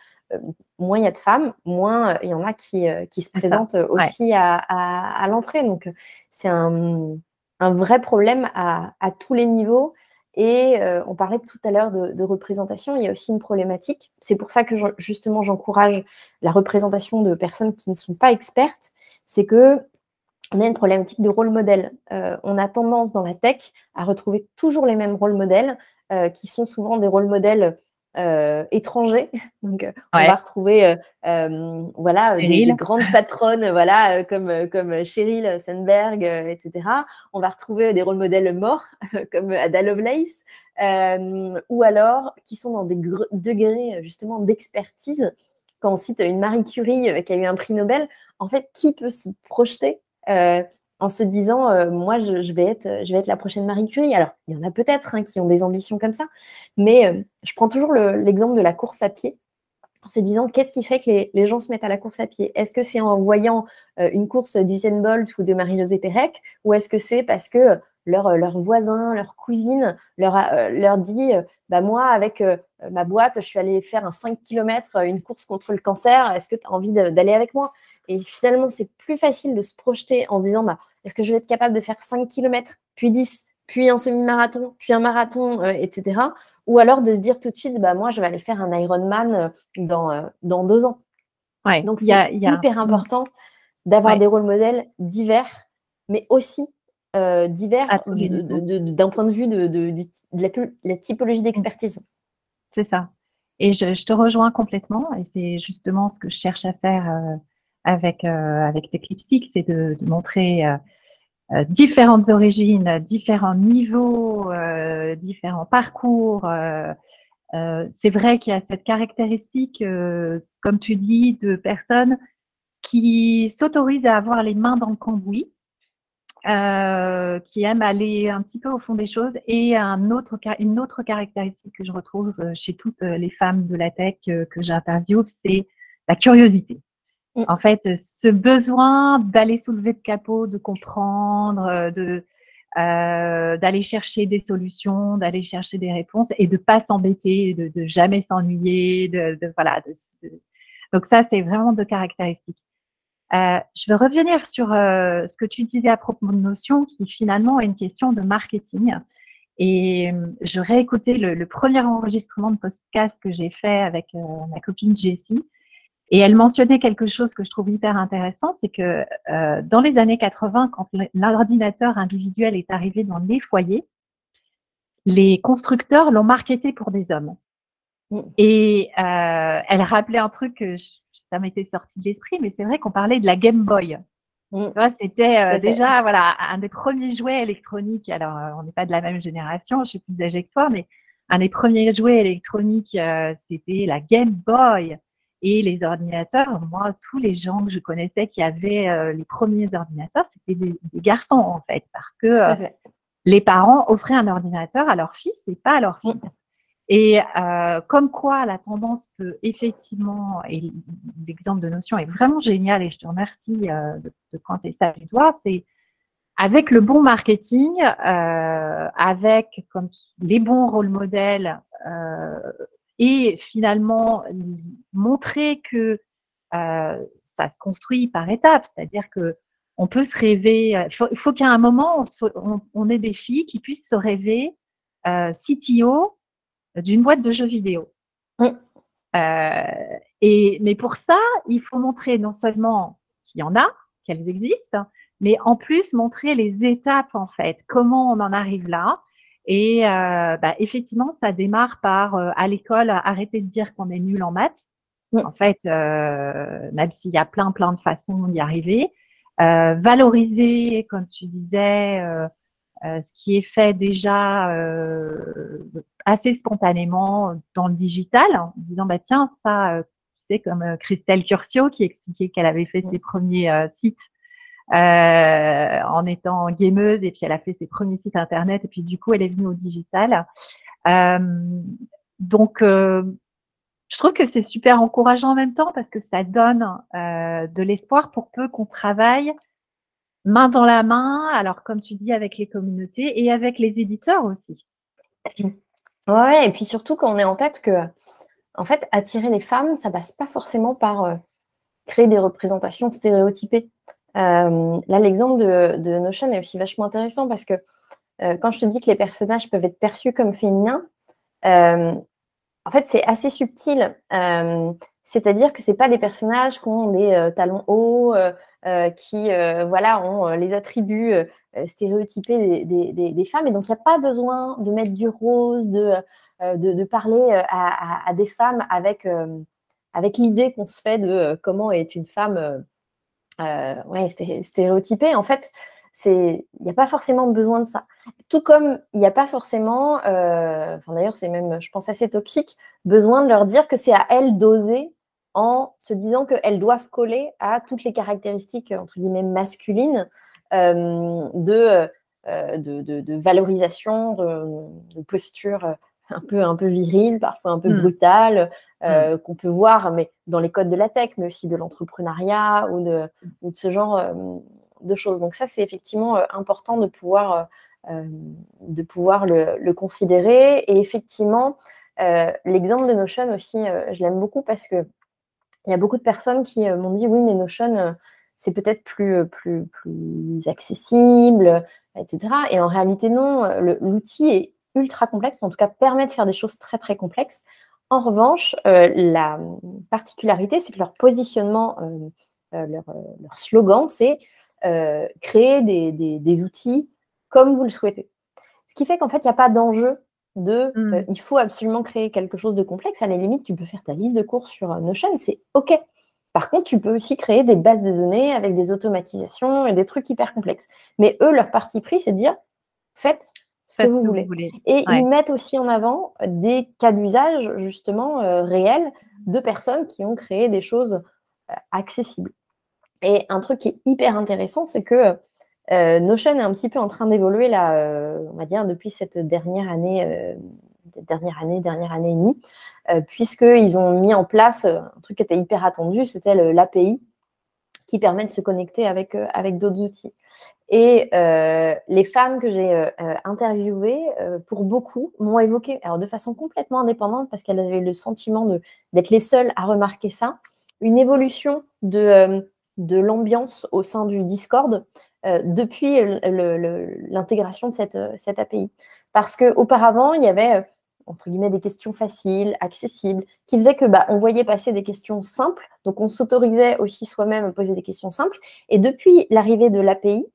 moins il y a de femmes, moins il y en a qui, euh, qui se présentent aussi à, à, l'entrée. Donc, c'est un, un, vrai problème à, à, tous les niveaux. Et euh, on parlait tout à l'heure de, représentation, il y a aussi une problématique. C'est pour ça que justement j'encourage la représentation de personnes qui ne sont pas expertes. C'est que on a une problématique de rôle modèle. Euh, on a tendance dans la tech à retrouver toujours les mêmes rôles modèles, qui sont souvent des rôles modèles euh, étrangers. [laughs] Donc, euh, on va retrouver euh, voilà, des, grandes patronnes voilà, comme, comme Cheryl Sandberg, etc. On va retrouver des rôles modèles morts, [laughs] comme Ada Lovelace, ou alors qui sont dans des degrés justement d'expertise. Quand on cite une Marie Curie qui a eu un prix Nobel, en fait, qui peut se projeter en se disant euh, moi je, vais être je vais être la prochaine Marie Curie. Alors il y en a peut-être hein, qui ont des ambitions comme ça, mais euh, je prends toujours l'exemple de la course à pied en se disant qu'est-ce qui fait que les, gens se mettent à la course à pied? Est-ce que c'est en voyant euh, une course d'Usain Bolt ou de Marie-Josée Pérec ou est-ce que c'est parce que leur, leur voisin, leur cousine leur, dit bah moi avec ma boîte, je suis allée faire un 5 km, une course contre le cancer, est-ce que tu as envie d'aller avec moi? Et finalement, c'est plus facile de se projeter en se disant bah est-ce que je vais être capable de faire 5 km, puis 10, puis un semi-marathon, puis un marathon, euh, etc. Ou alors de se dire tout de suite, bah, moi, je vais aller faire un Ironman euh, dans, euh, dans deux ans. Donc, c'est hyper mmh. important d'avoir des rôles modèles divers, mais aussi divers d'un point de vue de, la, typologie d'expertise. C'est ça. Et je, te rejoins complètement, et c'est justement ce que je cherche à faire avec, avec c'est de, montrer euh, différentes origines, différents niveaux, euh, différents parcours. Euh, c'est vrai qu'il y a cette caractéristique, comme tu dis, de personnes qui s'autorisent à avoir les mains dans le cambouis, qui aiment aller un petit peu au fond des choses, et une autre caractéristique que je retrouve chez toutes les femmes de la tech que j'interviewe, c'est la curiosité. Mm. En fait, ce besoin d'aller soulever le capot, de comprendre, euh, de euh, d'aller chercher des solutions, d'aller chercher des réponses et de pas s'embêter, de, jamais s'ennuyer, de, voilà. donc ça, c'est vraiment deux caractéristiques. Euh, je veux revenir sur ce que tu disais à propos de Notion, qui finalement est une question de marketing. Et je réécoutais le, le premier enregistrement de podcast que j'ai fait avec ma copine Jessie. Et elle mentionnait quelque chose que je trouve hyper intéressant, c'est que euh, dans les années 80, quand l'ordinateur individuel est arrivé dans les foyers, les constructeurs l'ont marketé pour des hommes. Mm. Et euh, elle rappelait un truc que ça m'était sorti de l'esprit, mais c'est vrai qu'on parlait de la Game Boy. Mm. C'était euh, déjà voilà un des premiers jouets électroniques. Alors, euh, on n'est pas de la même génération, je suis plus âgée que toi, mais un des premiers jouets électroniques, euh, c'était la Game Boy. Et les ordinateurs, moi, tous les gens que je connaissais qui avaient euh, les premiers ordinateurs, c'était des, garçons en fait, parce que euh, les parents offraient un ordinateur à leur fils et pas à leur fille. Et euh, comme quoi la tendance peut effectivement, et l'exemple de notion est vraiment génial et je te remercie de, de, pointer ça du doigt, c'est avec le bon marketing, avec comme les bons rôles modèles, et finalement montrer que euh, ça se construit par étapes, c'est-à-dire que on peut se rêver. Il faut, qu'à un moment on, ait des filles qui puissent se rêver euh, CTO d'une boîte de jeux vidéo. Euh, et mais pour ça, il faut montrer non seulement qu'il y en a, qu'elles existent, mais en plus montrer les étapes en fait, comment on en arrive là, Et bah, effectivement, ça démarre par à l'école arrêter de dire qu'on est nul en maths. En fait, même s'il y a plein plein de façons d'y arriver, valoriser, comme tu disais, ce qui est fait déjà assez spontanément dans le digital, en disant bah tiens ça, tu sais comme Christelle Curcio qui expliquait qu'elle avait fait ses premiers sites euh, en étant gameuse et puis elle a fait ses premiers sites internet et puis du coup elle est venue au digital. Euh, donc euh, je trouve que c'est super encourageant en même temps parce que ça donne de l'espoir pour peu qu'on travaille main dans la main, alors comme tu dis, avec les communautés et avec les éditeurs aussi. Ouais, et puis surtout quand on est en tête que, en fait, attirer les femmes, ça passe pas forcément par créer des représentations stéréotypées. Euh, là, l'exemple de, Notion est aussi vachement intéressant parce que euh, quand je te dis que les personnages peuvent être perçus comme féminins, euh, en fait, c'est assez subtil. C'est-à-dire que ce pas des personnages qui ont des talons hauts, qui voilà, ont les attributs stéréotypés des, femmes. Et donc, il n'y a pas besoin de mettre du rose, de, de, parler à, des femmes avec, avec l'idée qu'on se fait de comment est une femme euh, ouais, stéréotypé, en fait, il n'y a pas forcément besoin de ça. Tout comme il n'y a pas forcément, euh, d'ailleurs c'est même, je pense, assez toxique, besoin de leur dire que c'est à elles d'oser en se disant qu'elles doivent coller à toutes les caractéristiques, entre guillemets, masculines euh, de, de, valorisation, de, posture un peu, un peu viril, parfois un peu mmh. brutal, euh, mmh. qu'on peut voir mais dans les codes de la tech, mais aussi de l'entrepreneuriat ou de, ou de, ce genre euh, de choses. Donc ça, c'est effectivement euh, important de pouvoir, de pouvoir le, le, considérer. Et effectivement, l'exemple de Notion aussi, je l'aime beaucoup parce que il y a beaucoup de personnes qui m'ont dit oui, mais Notion, c'est peut-être plus, plus, plus accessible, etc. Et en réalité, non, l'outil est ultra complexe, en tout cas permet de faire des choses très très complexes. En revanche, euh, la particularité, c'est que leur positionnement, euh, euh, leur, slogan, c'est créer des, outils comme vous le souhaitez. Ce qui fait qu'en fait, il n'y a pas d'enjeu de mmh. il faut absolument créer quelque chose de complexe. À la limite, tu peux faire ta liste de courses sur Notion, c'est OK. Par contre, tu peux aussi créer des bases de données avec des automatisations et des trucs hyper complexes. Mais eux, leur parti pris, c'est de dire faites que vous, voulez. Et ils mettent aussi en avant des cas d'usage justement euh, réels de personnes qui ont créé des choses euh, accessibles. Et un truc qui est hyper intéressant, c'est que euh, Notion est un petit peu en train d'évoluer là, on va dire depuis cette dernière année, dernière année, dernière année et demie, puisqu'ils ont mis en place un truc qui était hyper attendu, c'était l'API qui permet de se connecter avec, avec d'autres outils. Et euh, les femmes que j'ai euh, euh, interviewées, pour beaucoup, m'ont évoqué, alors de façon complètement indépendante, parce qu'elles avaient le sentiment d'être les seules à remarquer ça, une évolution de, de l'ambiance au sein du Discord depuis l'intégration de cette, cette API. Parce qu'auparavant, il y avait entre guillemets des questions faciles, accessibles, qui faisaient que bah, on voyait passer des questions simples, donc on s'autorisait aussi soi-même à poser des questions simples. Et depuis l'arrivée de l'API,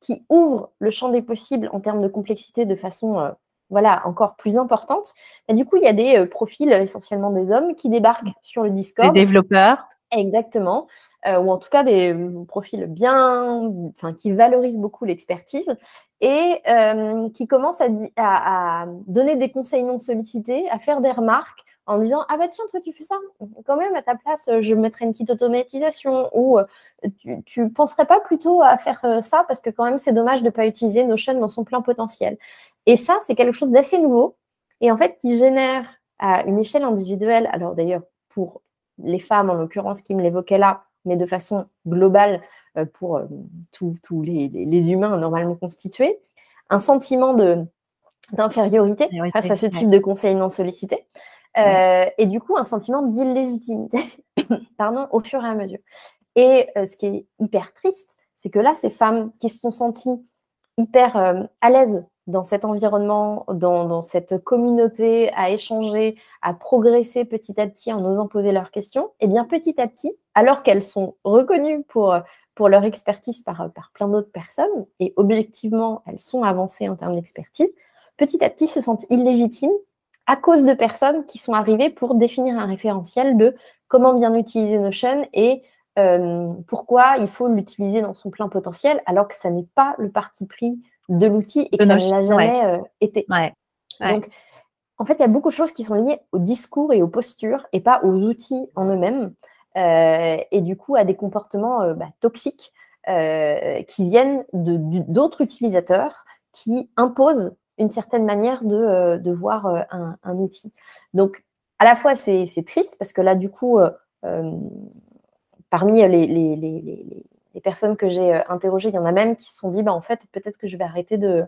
qui ouvre le champ des possibles en termes de complexité de façon euh, voilà, encore plus importante. Et du coup, il y a des euh, profils, essentiellement des hommes, qui débarquent [laughs] sur le Discord. Des développeurs. Exactement. Euh, ou en tout cas des profils bien, enfin, qui valorisent beaucoup l'expertise et qui commencent à, donner des conseils non sollicités, à faire des remarques en disant Ah bah tiens, toi tu fais ça, quand même à ta place, euh, je mettrais une petite automatisation ou euh, tu ne penserais pas plutôt à faire euh, ça parce que quand même c'est dommage de ne pas utiliser Notion dans son plein potentiel. Et ça, c'est quelque chose d'assez nouveau et en fait qui génère à une échelle individuelle, alors d'ailleurs pour les femmes en l'occurrence qui me l'évoquaient là, mais de façon globale pour tous les, les, humains normalement constitués, un sentiment d'infériorité face à ce type de conseils non sollicités. Euh, et du coup, un sentiment d'illégitimité [coughs] pardon, au fur et à mesure. Et euh, ce qui est hyper triste, c'est que là, ces femmes qui se sont senties hyper euh, à l'aise dans cet environnement, dans, cette communauté, à échanger, à progresser petit à petit en osant poser leurs questions, et eh bien petit à petit, alors qu'elles sont reconnues pour, pour leur expertise par, par plein d'autres personnes, et objectivement, elles sont avancées en termes d'expertise, petit à petit se sentent illégitimes à cause de personnes qui sont arrivées pour définir un référentiel de comment bien utiliser Notion et euh, pourquoi il faut l'utiliser dans son plein potentiel, alors que ça n'est pas le parti pris de l'outil et que ça ne l'a jamais euh, été. Donc, en fait, il y a beaucoup de choses qui sont liées au discours et aux postures et pas aux outils en eux-mêmes. Euh, et du coup, à des comportements bah, toxiques qui viennent d'autres utilisateurs qui imposent une certaine manière de, voir un, outil. Donc, à la fois, c'est triste parce que là, du coup, parmi les, personnes que j'ai euh, interrogées, il y en a même qui se sont dit, bah, en fait, peut-être que je vais arrêter de,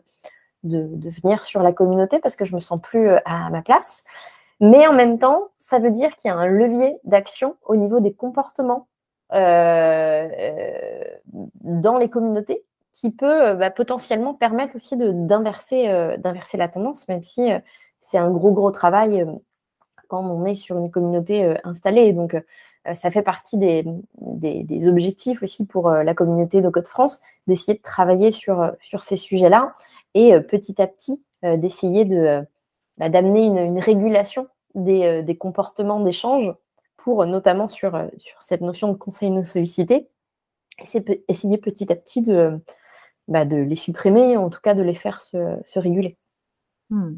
de, venir sur la communauté parce que je me sens plus euh, à ma place. Mais en même temps, ça veut dire qu'il y a un levier d'action au niveau des comportements euh, dans les communautés qui peut bah, potentiellement permettre aussi d'inverser la tendance, même si c'est un gros, gros travail quand on est sur une communauté installée. Donc, euh, ça fait partie des, objectifs aussi pour euh, la communauté de Code France, d'essayer de travailler sur, euh, sur ces sujets-là et petit à petit d'essayer de, bah, d'amener une, régulation des, comportements d'échange pour notamment sur, sur cette notion de conseil non sollicité, et essayer petit à petit de, bah, de les supprimer, en tout cas de les faire se, réguler. Hmm.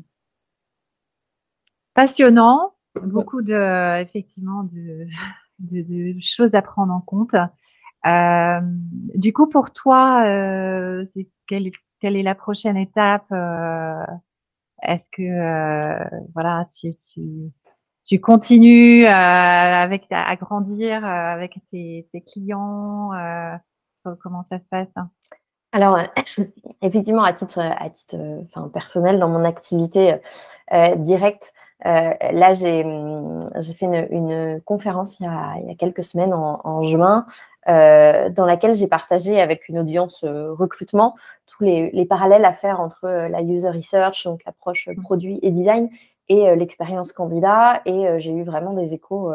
Passionnant, beaucoup de, effectivement, [laughs] de, de, choses à prendre en compte. Euh, du coup, pour toi, euh, quelle, quelle, est la prochaine étape euh, Est-ce que voilà, tu, tu, tu continues avec à grandir avec tes, tes clients Comment ça se passe alors, [laughs] effectivement, à titre, à titre enfin, personnel, dans mon activité directe, euh, là, hum, j'ai fait une, conférence il y, a, quelques semaines, en, juin, euh, dans laquelle j'ai partagé avec une audience euh, recrutement tous les, parallèles à faire entre la user research, donc l'approche mmh. produit et design, et l'expérience candidat. Et j'ai eu vraiment des échos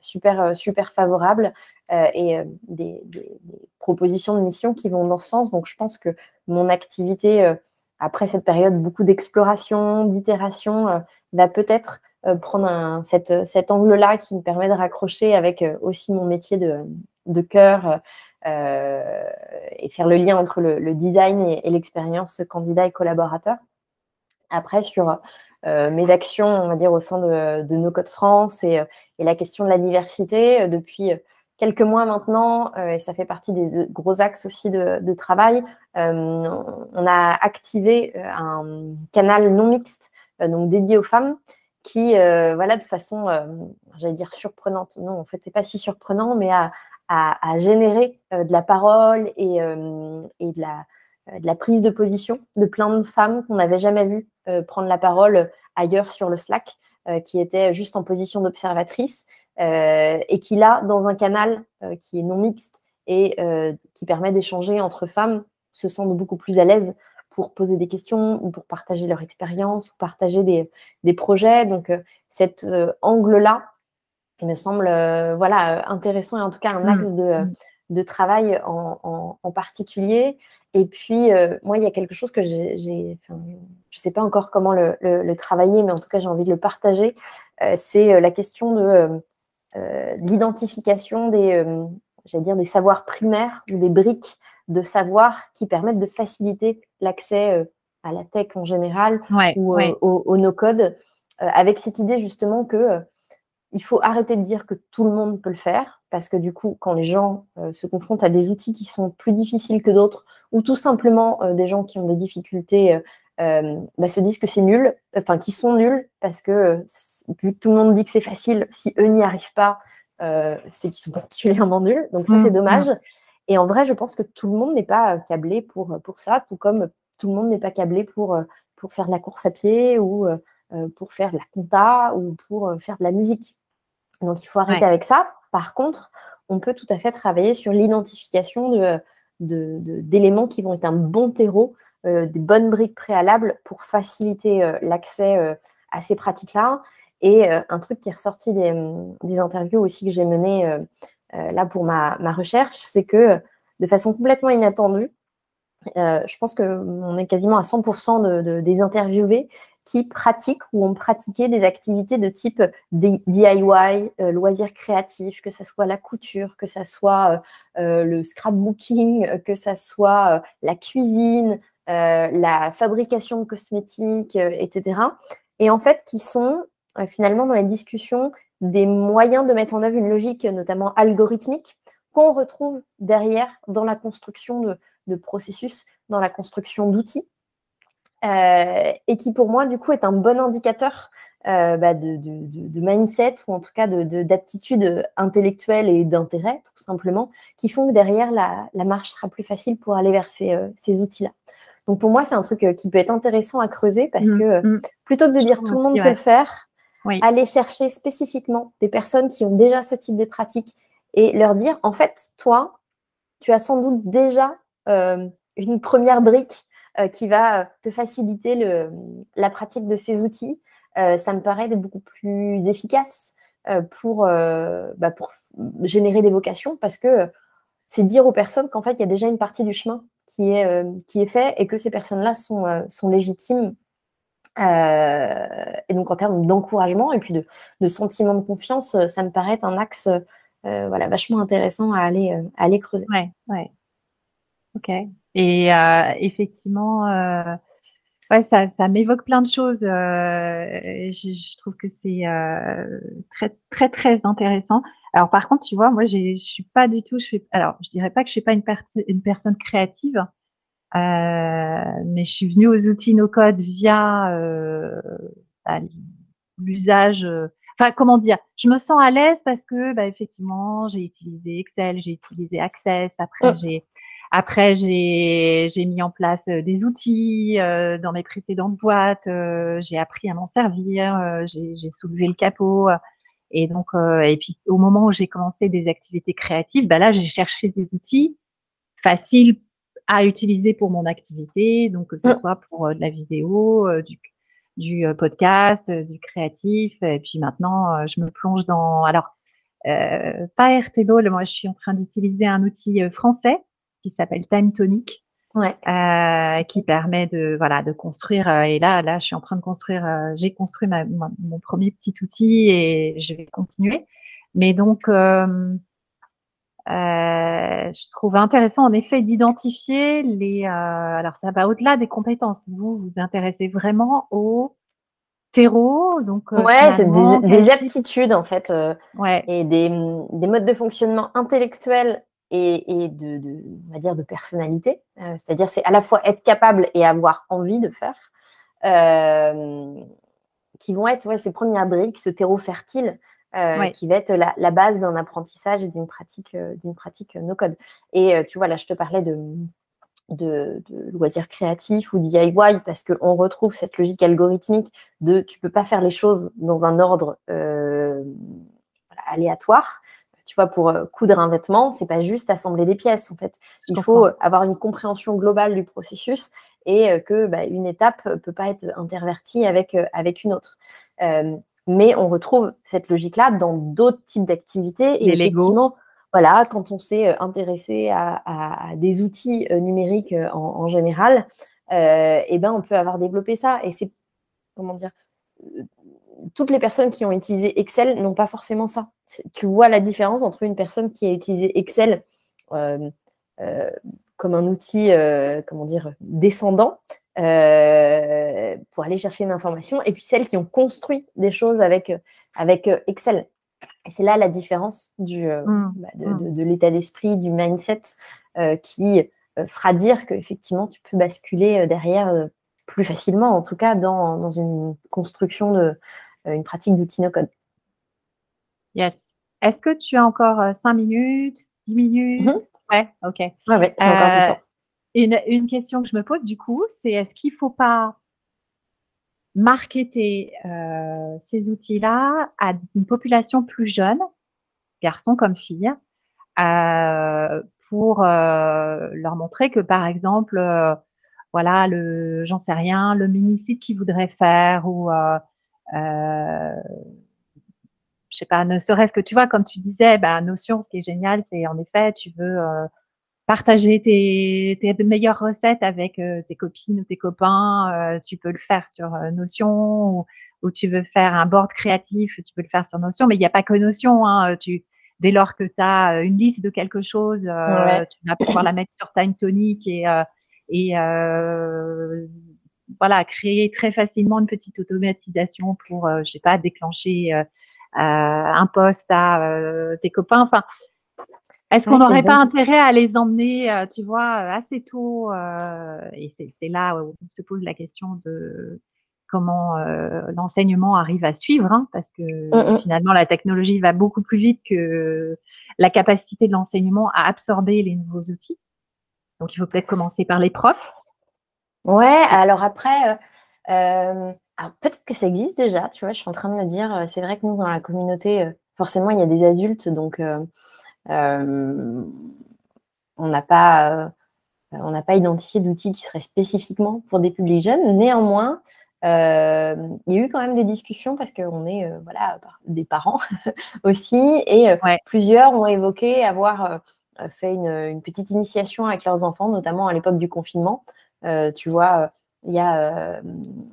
super, super favorables et des, des, propositions de mission qui vont dans ce sens. Donc, je pense que mon activité après cette période, beaucoup d'exploration, d'itération, euh, va peut-être euh, prendre cet angle-là qui me permet de raccrocher avec euh, aussi mon métier de, cœur et faire le lien entre le, design et, l'expérience candidat et collaborateur. Après, sur mes actions, on va dire, au sein de, nos codes France et, la question de la diversité, depuis quelques mois maintenant, euh, et ça fait partie des euh, gros axes aussi de, travail, euh, on a activé un canal non mixte, donc dédié aux femmes, qui, voilà, de façon, j'allais dire surprenante, non, en fait, c'est pas si surprenant, mais à, générer de la parole et, de, la, de, la, prise de position de plein de femmes qu'on n'avait jamais vues prendre la parole ailleurs sur le Slack, qui étaient juste en position d'observatrice et qui là, dans un canal euh, qui est non mixte et euh, qui permet d'échanger entre femmes, se sentent beaucoup plus à l'aise pour poser des questions ou pour partager leur expérience ou partager des, des projets. Donc cet angle-là, il me semble voilà, intéressant et en tout cas un axe mmh. de, mmh. de travail en, en, particulier. Et puis, moi, il y a quelque chose que j'ai, je ne sais pas encore comment le, le, travailler, mais en tout cas, j'ai envie de le partager. c'est la question de euh, l'identification des, euh, dire, des savoirs primaires ou des briques de savoir qui permettent de faciliter l'accès euh, à la tech en général ou Au, no-code, avec cette idée justement que il faut arrêter de dire que tout le monde peut le faire, parce que du coup, quand les gens se confrontent à des outils qui sont plus difficiles que d'autres, ou tout simplement des gens qui ont des difficultés euh, bah, se disent que c'est nul, enfin qui sont nuls parce que vu que tout le monde dit que c'est facile, si eux n'y arrivent pas, euh, c'est qu'ils sont [laughs] particulièrement nuls. Donc ça, c'est mmh, dommage. Mmh. Et en vrai, je pense que tout le monde n'est pas câblé pour, pour ça, tout comme tout le monde n'est pas câblé pour, pour faire de la course à pied ou pour faire de la compta ou pour faire de la musique. Donc il faut arrêter avec ça. Par contre, on peut tout à fait travailler sur l'identification de, d'éléments qui vont être un bon terreau euh, des bonnes briques préalables pour faciliter euh, l'accès euh, à ces pratiques-là. Et un truc qui est ressorti des, interviews aussi que j'ai menées là pour ma, recherche, c'est que de façon complètement inattendue, je pense qu'on est quasiment à 100% de, des interviewés qui pratiquent ou ont pratiqué des activités de type DIY, euh, loisirs créatifs, que ce soit la couture, que ce soit euh, euh, le scrapbooking, que ce soit la cuisine, la fabrication de cosmétiques, etc. Et en fait, qui sont finalement dans les discussions des moyens de mettre en œuvre une logique, notamment algorithmique, qu'on retrouve derrière dans la construction de processus, dans la construction d'outils. Euh, et qui pour moi du coup est un bon indicateur euh, bah, de, mindset ou en tout cas d'aptitude intellectuelle et d'intérêt tout simplement, qui font que derrière la, marche sera plus facile pour aller vers ces, euh, outils-là. Donc pour moi c'est un truc qui peut être intéressant à creuser parce mmh, que mmh. plutôt que de dire tout le monde peut le faire, aller chercher spécifiquement des personnes qui ont déjà ce type de pratique et leur dire en fait toi tu as sans doute déjà une première brique euh, qui va euh, te faciliter le, la pratique de ces outils. Euh, ça me paraît beaucoup plus efficace pour, bah, pour générer des vocations parce que c'est dire aux personnes qu'en fait, il y a déjà une partie du chemin qui est, qui est fait et que ces personnes-là sont, sont légitimes. et donc, en termes d'encouragement et puis de, de, sentiment de confiance, ça me paraît un axe voilà, vachement intéressant à aller, à aller creuser. Ouais, ouais. Ok. Et euh, effectivement, euh, ouais, ça, ça m'évoque plein de choses. Euh, je, trouve que c'est euh, très, très, très intéressant. Alors, par contre, tu vois, moi, je suis pas du tout. Je alors, je dirais pas que je suis pas une, une personne créative, euh, mais je suis venue aux outils no code via bah, l'usage. Enfin, comment dire Je me sens à l'aise parce que, bah, effectivement, j'ai utilisé Excel, j'ai utilisé Access. Après, mmh. j'ai après, j'ai mis en place euh, des outils euh, dans mes précédentes boîtes. Euh, j'ai appris à m'en servir. j'ai soulevé le capot. Et donc, et puis au moment où j'ai commencé des activités créatives, bah là, j'ai cherché des outils faciles à utiliser pour mon activité, donc que ce soit pour de la vidéo, du, du podcast, du créatif. Et puis maintenant, je me plonge dans. Alors, pas Airtable, moi, je suis en train d'utiliser un outil français qui s'appelle Time Tonic. Euh, qui permet de voilà de construire euh, et là là je suis en train de construire euh, j'ai construit mon premier petit outil et je vais continuer. Mais donc je trouve intéressant en effet d'identifier les alors ça va au-delà des compétences. Vous vous intéressez vraiment au terreau. Donc ouais c'est des, aptitudes en fait ouais. et des, des modes de fonctionnement intellectuels et, de, on va dire, de personnalité. Euh, c'est-à-dire, c'est à la fois être capable et avoir envie de faire, euh, qui vont être ouais, ces premières briques, ce terreau fertile. Euh, qui va être la, base d'un apprentissage et d'une pratique, d'une pratique no-code. Et tu vois, là, je te parlais de, de, loisirs créatifs ou DIY parce qu'on retrouve cette logique algorithmique de tu peux pas faire les choses dans un ordre aléatoire tu vois, pour euh, coudre un vêtement, c'est pas juste assembler des pièces. En fait, il faut avoir une compréhension globale du processus et euh, que bah, une étape peut pas être intervertie avec euh, avec une autre. mais on retrouve cette logique-là dans d'autres types d'activités. Et effectivement, voilà, quand on s'est intéressé à, des outils numériques en, général, eh ben, on peut avoir développé ça. Et c'est, comment dire, toutes les personnes qui ont utilisé Excel n'ont pas forcément ça. Tu vois la différence entre une personne qui a utilisé Excel euh, euh, comme un outil, euh, comment dire, descendant pour aller chercher une information, et puis celles qui ont construit des choses avec, avec Excel. Et c'est là la différence du, mmh. bah, mmh. de, l'état d'esprit, du mindset qui fera dire qu'effectivement, tu peux basculer derrière plus facilement, en tout cas dans, dans une construction de, une pratique d'outils no-code. Yes. Est-ce que tu as encore 5 euh, minutes, 10 minutes? Mm-hmm. Ouais, ok. Ouais, ouais, j'ai encore du euh, temps. Une, une, question que je me pose du coup, c'est est-ce qu'il ne faut pas marketer ces outils-là à une population plus jeune, garçons comme filles, pour leur montrer que par exemple, voilà, le, j'en sais rien, le mini-site qu'ils voudraient faire ou euh, je sais pas, ne serait-ce que tu vois, comme tu disais, bah, Notion, ce qui est génial, c'est en effet, tu veux, euh, partager tes, tes, meilleures recettes avec tes copines ou tes copains, tu peux le faire sur Notion ou, ou, tu veux faire un board créatif, tu peux le faire sur Notion, mais il n'y a pas que Notion. Hein, tu, dès lors que tu as une liste de quelque chose, tu vas pouvoir la mettre sur Time Tonic et, et voilà, créer très facilement une petite automatisation pour, je sais pas, déclencher un poste à tes copains. Enfin, est-ce qu'on n'aurait pas intérêt à les emmener, euh, tu vois, euh, assez tôt euh, Et c'est là où on se pose la question de comment l'enseignement arrive à suivre, hein, parce que mmh, mmh. finalement la technologie va beaucoup plus vite que la capacité de l'enseignement à absorber les nouveaux outils. Donc il faut peut-être commencer par les profs. Ouais, alors après, peut-être que ça existe déjà, tu vois, je suis en train de me dire, c'est vrai que nous, dans la communauté, forcément, il y a des adultes, donc euh, on n'a pas, euh, on n'a pas identifié d'outils qui seraient spécifiquement pour des publics jeunes. Néanmoins, euh, il y a eu quand même des discussions parce qu'on est voilà, des parents [laughs] aussi et plusieurs ont évoqué avoir fait une, petite initiation avec leurs enfants, notamment à l'époque du confinement. Tu vois, il y a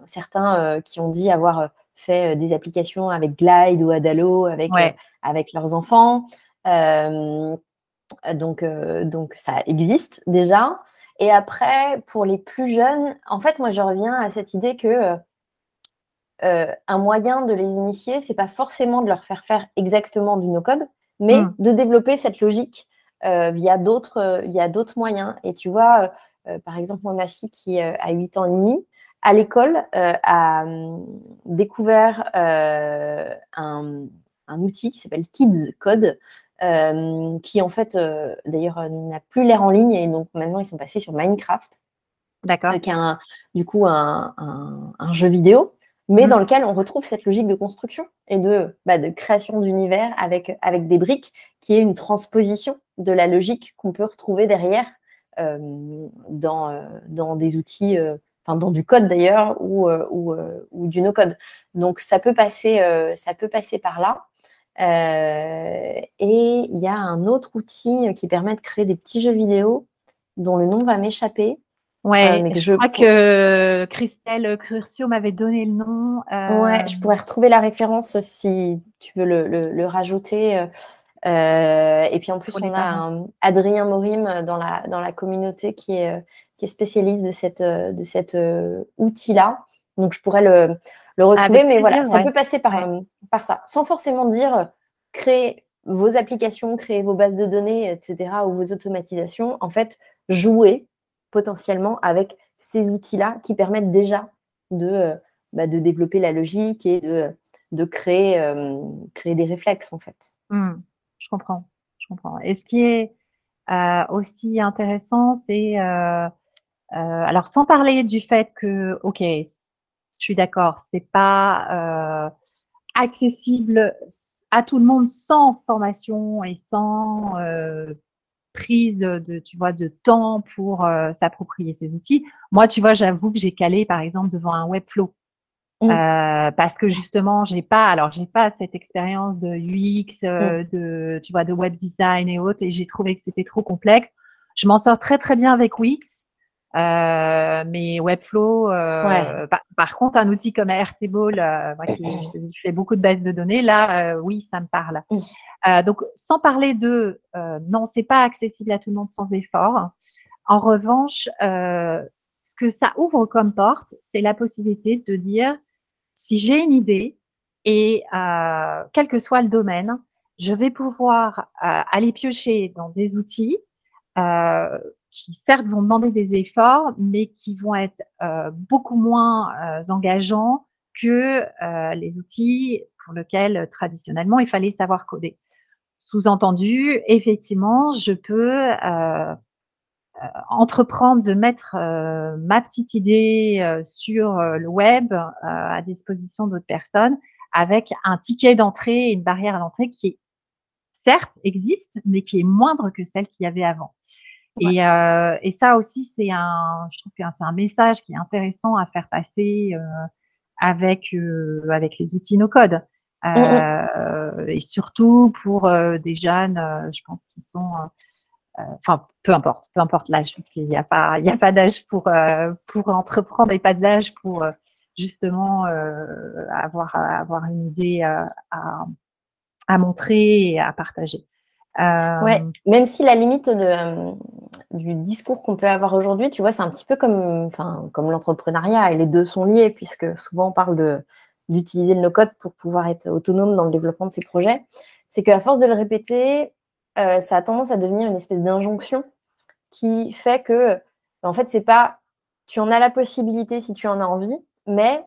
certains qui ont dit avoir fait des applications avec Glide ou Adalo avec, avec leurs enfants. Euh, donc, euh, donc, ça existe déjà. Et après, pour les plus jeunes, en fait, moi, je reviens à cette idée que euh, un moyen de les initier, c'est pas forcément de leur faire faire exactement du no-code, mais mmh. de développer cette logique via d'autres via d'autres moyens. Et tu vois, par exemple, moi, ma fille qui a 8 ans et demi, à l'école, a hum, découvert un, un, outil qui s'appelle Kids Code, euh, qui en fait, euh, d'ailleurs, euh, n'a plus l'air en ligne et donc maintenant ils sont passés sur Minecraft. D'accord. Qui est du coup un, jeu vidéo, mais dans mmh. lequel on retrouve cette logique de construction et de, bah, de création d'univers avec, avec des briques, qui est une transposition de la logique qu'on peut retrouver derrière dans, dans des outils, enfin dans du code d'ailleurs, ou, ou, ou, du no-code. Donc ça peut, passer, ça peut passer par là. Euh, et il y a un autre outil qui permet de créer des petits jeux vidéo dont le nom va m'échapper. Ouais, euh, je, crois que Christelle Curcio m'avait donné le nom. Ouais, je pourrais retrouver la référence si tu veux le, rajouter. Et puis en plus, on a Adrien Morim dans la, dans la communauté qui est, qui est spécialiste de, cette, de cet outil-là. Donc je pourrais le, le retrouver. mais voilà, ça peut passer par, par ça, sans forcément dire euh, créer vos applications, créer vos bases de données, etc., ou vos automatisations. En fait, jouer potentiellement avec ces outils-là qui permettent déjà de, euh, bah, de développer la logique et de, de créer, euh, créer des réflexes, en fait. Mmh. Je comprends. Je comprends. Et ce qui est aussi intéressant, c'est alors sans parler du fait que, ok, je suis d'accord, c'est pas euh, accessible à tout le monde sans formation et sans euh, prise de, tu vois, de temps pour euh, s'approprier ces outils. Moi, tu vois, j'avoue que j'ai calé, par exemple, devant un Webflow. Mmh. parce que justement, j'ai pas, alors j'ai pas cette expérience de UX, mmh. de, tu vois, de web design et autres, et j'ai trouvé que c'était trop complexe. Je m'en sors très très bien avec Wix, euh, mais Webflow, euh, par, contre, un outil comme Airtable, euh, moi qui je, je, fais beaucoup de bases de données, là, oui, ça me parle. donc, sans parler de non, c'est pas accessible à tout le monde sans effort. En revanche, ce que ça ouvre comme porte, c'est la possibilité de dire si j'ai une idée et quel que soit le domaine, je vais pouvoir aller piocher dans des outils euh, qui certes vont demander des efforts, mais qui vont être euh, beaucoup moins euh, engageants que euh, les outils pour lesquels traditionnellement il fallait savoir coder. Sous-entendu, effectivement, je peux entreprendre de mettre ma petite idée sur le web à disposition d'autres personnes avec un ticket d'entrée, une barrière d'entrée qui est certes existe, mais qui est moindre que celle qu'il y avait avant. Et, euh, et, ça aussi, c'est un, je trouve que c'est un message qui est intéressant à faire passer euh, avec euh, avec les outils no code. Mmh et surtout pour des jeunes, je pense qui sont enfin, peu importe, peu importe l'âge, parce qu'il n'y a pas, d'âge pour, pour entreprendre et pas d'âge pour justement avoir, avoir une idée à, à montrer et à partager. Ouais, même si la limite du discours qu'on peut avoir aujourd'hui, tu vois, c'est un petit peu comme, comme l'entrepreneuriat et les deux sont liés puisque souvent on parle de, d'utiliser le no-code pour pouvoir être autonome dans le développement de ses projets. C'est qu'à force de le répéter, euh, ça a tendance à devenir une espèce d'injonction qui fait que, en fait, c'est pas tu en as la possibilité si tu en as envie, mais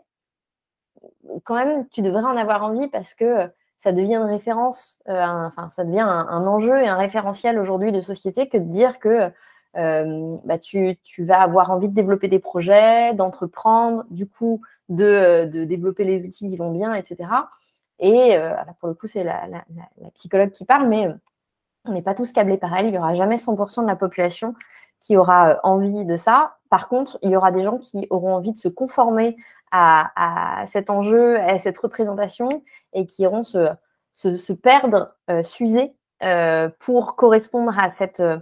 quand même, tu devrais en avoir envie parce que ça devient une référence, euh, enfin, ça devient un, enjeu et un référentiel aujourd'hui de société que de dire que euh, bah, tu, vas avoir envie de développer des projets, d'entreprendre, du coup, de, développer les outils qui vont bien, etc. Et euh, pour le coup, c'est la, psychologue qui parle, mais on n'est pas tous câblés pareil. Il n'y aura jamais 100% de la population qui aura envie de ça. Par contre, il y aura des gens qui auront envie de se conformer à, cet enjeu, à cette représentation, et qui iront se, perdre, euh, s'user euh, pour correspondre à cette, euh,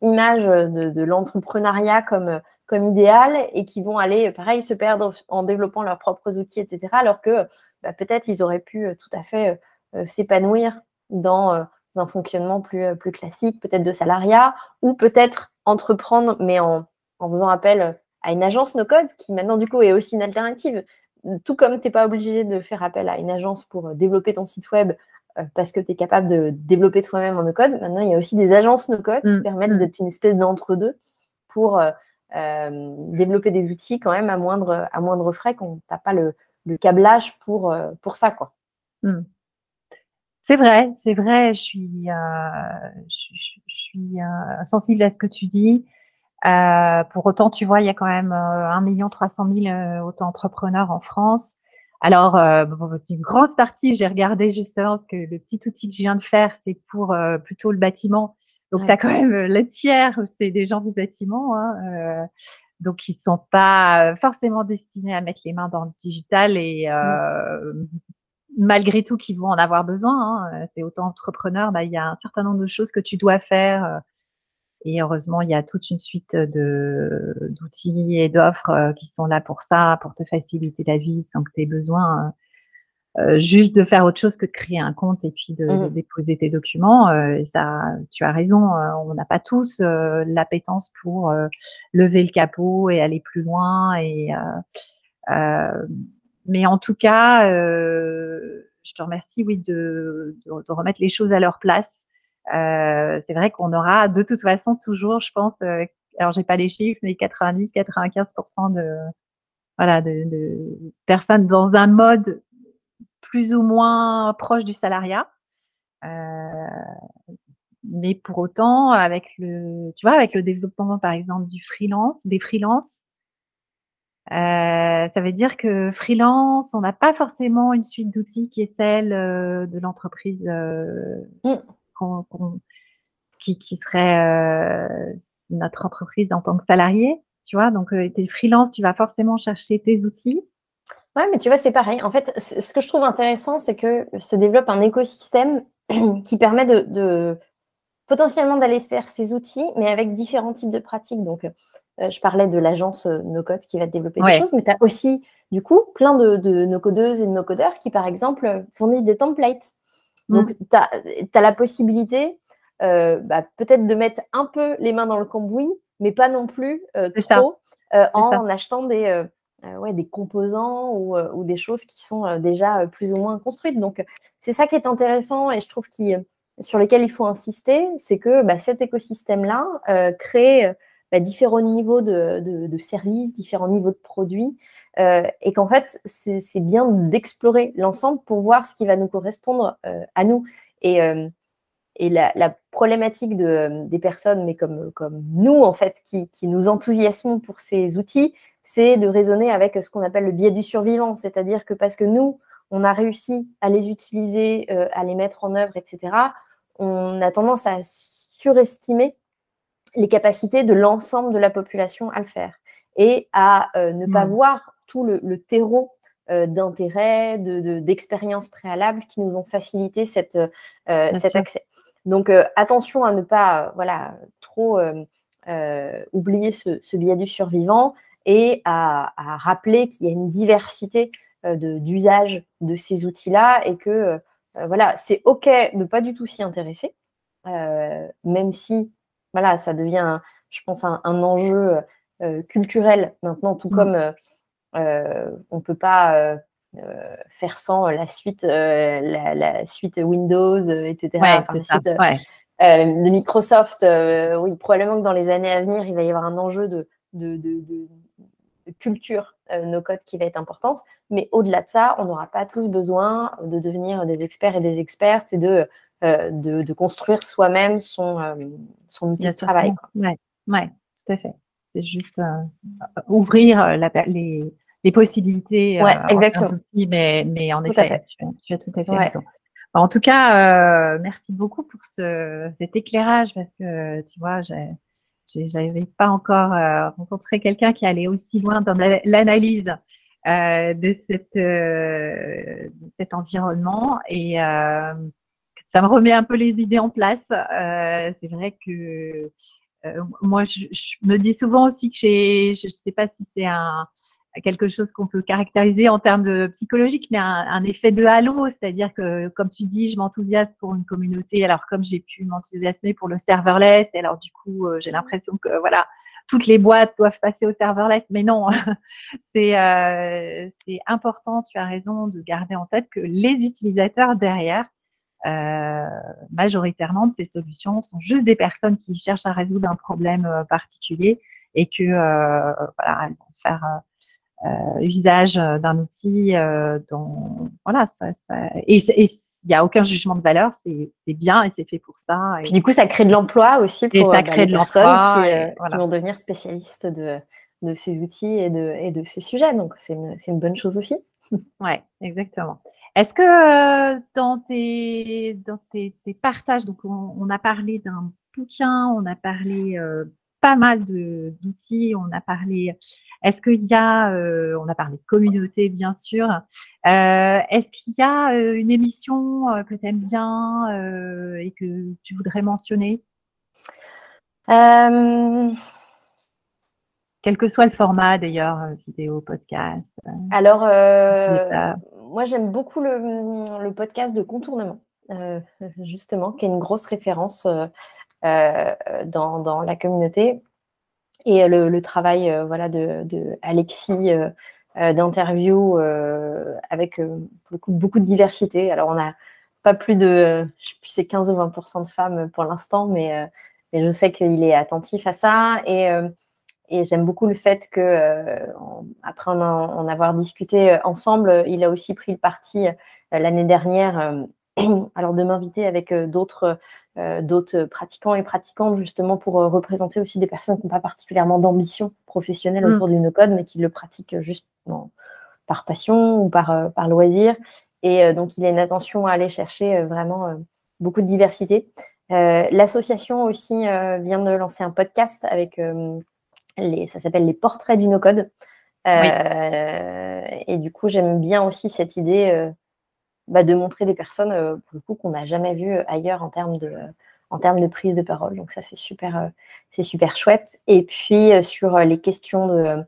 image de, l'entrepreneuriat comme, comme idéal, et qui vont aller, pareil, se perdre en développant leurs propres outils, etc. Alors que bah, peut-être ils auraient pu tout à fait s'épanouir dans un fonctionnement plus, plus classique, peut-être de salariat, ou peut-être entreprendre, mais en, en faisant appel à une agence no-code qui maintenant du coup est aussi une alternative. Tout comme tu n'es pas obligé de faire appel à une agence pour euh, développer ton site web euh, parce que tu es capable de développer toi-même en no-code, maintenant il y a aussi des agences no-code qui mm, permettent mm. d'être une espèce d'entre-deux pour euh, développer des outils quand même à moindre, à moindre frais quand tu n'as pas le, câblage pour, pour ça. quoi. Mm. C'est vrai, c'est vrai, je suis, je, suis sensible à ce que tu dis. Euh, pour autant, tu vois, il y a quand même euh, 1 300 000 euh, auto-entrepreneurs en France. Alors, euh, une grosse partie, j'ai regardé justement parce que le petit outil que je viens de faire, c'est pour euh, plutôt le bâtiment. Donc, tu as quand même le tiers, c'est des gens du bâtiment. Hein, donc, ils sont pas forcément destinés à mettre les mains dans le digital et mmh. Malgré tout, qu'ils vont en avoir besoin. Hein. Tu es auto-entrepreneur, bah, il y a un certain nombre de choses que tu dois faire et heureusement, il y a toute une suite d'outils et d'offres euh, qui sont là pour ça, pour te faciliter la vie sans que tu aies besoin euh, juste de faire autre chose que de créer un compte et puis de, mmh déposer tes documents. Euh, et ça, tu as raison, on n'a pas tous l'appétence pour lever le capot et aller plus loin. Et, mais en tout cas, je te remercie, oui, de, de, remettre les choses à leur place euh, c'est vrai qu'on aura de toute façon toujours, je pense, euh, alors j'ai pas les chiffres, mais 90-95% de voilà de, de, personnes dans un mode plus ou moins proche du salariat. Euh, mais pour autant, avec le, tu vois, avec le développement, par exemple, du freelance, des freelances, euh, ça veut dire que freelance, on n'a pas forcément une suite d'outils qui est celle euh, de l'entreprise euh, mmh qui, serait notre entreprise en tant que salarié, tu vois? Donc, tu es freelance, tu vas forcément chercher tes outils. Ouais, mais tu vois, c'est pareil. En fait, ce que je trouve intéressant, c'est que se développe un écosystème [clears throat] qui permet de, potentiellement d'aller faire ces outils, mais avec différents types de pratiques. Donc, je parlais de l'agence NoCode qui va développer des choses, mais tu as aussi, du coup, plein de, de no-codeuses et de no-codeurs qui, par exemple, fournissent des templates donc, mm. tu as, la possibilité euh, bah, peut-être de mettre un peu les mains dans le cambouis, mais pas non plus euh, trop euh, en achetant des, ouais, des composants ou, des choses qui sont déjà plus ou moins construites. Donc, c'est ça qui est intéressant et je trouve qu'il sur lequel il faut insister, c'est que bah, cet écosystème-là crée bah, différents niveaux de, services, différents niveaux de produits, euh, et qu'en fait, c'est bien d'explorer l'ensemble pour voir ce qui va nous correspondre euh, à nous. Et, euh, et la, problématique de, des personnes, mais comme, comme nous, en fait, qui, nous enthousiasmons pour ces outils, c'est de raisonner avec ce qu'on appelle le biais du survivant, c'est-à-dire que parce que nous, on a réussi à les utiliser, à les mettre en œuvre, etc., on a tendance à surestimer les capacités de l'ensemble de la population à le faire et à euh, ne pas mmh. voir tout le, terreau euh, d'intérêt, d'expériences de, préalables qui nous ont facilité cette, euh, cet accès. Donc attention à ne pas voilà, trop oublier ce, biais du survivant et à, rappeler qu'il y a une diversité d'usage de, ces outils-là et que voilà, c'est OK de ne pas du tout s'y intéresser, même si voilà, ça devient, je pense, un, enjeu culturel maintenant, tout mmh. comme on ne peut pas euh, faire sans la suite, euh, la, suite Windows, etc. de Microsoft. Euh, oui, probablement que dans les années à venir, il va y avoir un enjeu de, de, de, culture no code qui va être importante. Mais au-delà de ça, on n'aura pas tous besoin de devenir des experts et des expertes et de, de, construire soi-même son, son outil de travail. Oui, ouais, tout à fait. C'est juste ouvrir la, les, les possibilités. Ouais, exactement. mais, mais en effet, tu, as tout à fait raison. En tout cas, euh, merci beaucoup pour ce, cet éclairage parce que tu vois, j'avais pas encore euh, rencontré quelqu'un qui allait aussi loin dans l'analyse euh, de, cette, euh, de cet environnement et euh, ça me remet un peu les idées en place. C'est vrai que moi, je, me dis souvent aussi que j'ai, je sais pas si c'est quelque chose qu'on peut caractériser en termes de psychologique, mais un, effet de halo, c'est-à-dire que, comme tu dis, je m'enthousiasme pour une communauté, alors comme j'ai pu m'enthousiasmer pour le serverless, et alors du coup, euh, j'ai l'impression que voilà, toutes les boîtes doivent passer au serverless, mais non, [laughs] euh, c'est important, tu as raison de garder en tête que les utilisateurs derrière, euh, majoritairement de ces solutions sont juste des personnes qui cherchent à résoudre un problème particulier et que voilà, elles vont faire euh, usage euh, d'un outil euh, dont voilà ça, et, il n'y a aucun jugement de valeur, c'est bien et c'est fait pour ça. Et... Puis du coup, ça crée de l'emploi aussi pour ça bah, crée les de personnes qui, vont devenir spécialistes de, de, ces outils et de, et de ces sujets. Donc, c'est une, une, bonne chose aussi. Oui, exactement. Est-ce que dans, tes, dans tes, tes, partages, donc on, a parlé d'un bouquin, on a parlé pas mal d'outils. On a parlé, est-ce qu'il y a, euh, on a parlé de communauté bien sûr. Euh, est-ce qu'il y a euh, une émission que tu aimes bien et que tu voudrais mentionner? Quel que soit le format d'ailleurs, vidéo, podcast. Alors, moi j'aime beaucoup le, podcast de contournement, [laughs] justement, qui est une grosse référence euh, dans, la communauté. Et le, travail euh, voilà, de, Alexis euh, d'interview avec beaucoup, de diversité. Alors, on n'a pas plus de, je sais plus, c'est 15 ou 20% de femmes pour l'instant, mais, mais, je sais qu'il est attentif à ça. Et, et j'aime beaucoup le fait que, après en, en, avoir discuté ensemble, il a aussi pris le parti l'année dernière [clears throat] alors de m'inviter avec d'autres euh, d'autres pratiquants et pratiquantes justement pour euh, représenter aussi des personnes qui n'ont pas particulièrement d'ambition professionnelle autour mm. du no-code, mais qui le pratiquent juste par passion ou par, euh, par loisir. Et donc, il a une attention à aller chercher vraiment beaucoup de diversité. L'association aussi vient de lancer un podcast avec les, ça s'appelle les portraits du no-code. Et du coup, j'aime bien aussi cette idée bah, de montrer des personnes euh, pour le coup qu'on n'a jamais vues euh, ailleurs en termes de en termes de prise de parole. Donc ça c'est super euh, c'est super chouette. Et puis sur les questions de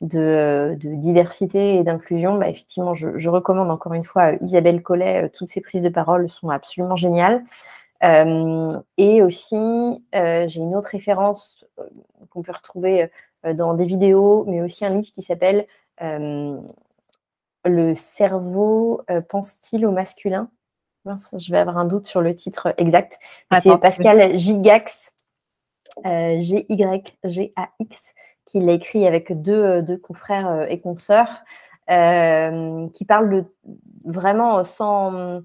de, diversité et d'inclusion, bah, effectivement, je, recommande encore une fois Isabelle Collet. toutes ses prises de parole sont absolument géniales. Et aussi, j'ai une autre référence qu'on peut retrouver dans des vidéos, mais aussi un livre qui s'appelle le cerveau euh, pense-t-il au masculin? Je vais avoir un doute sur le titre exact. C'est Pascal Gigax, euh, G-Y-G-A-X, qui l'a écrit avec deux, euh, deux confrères et consoeurs, qui parle de, vraiment sans,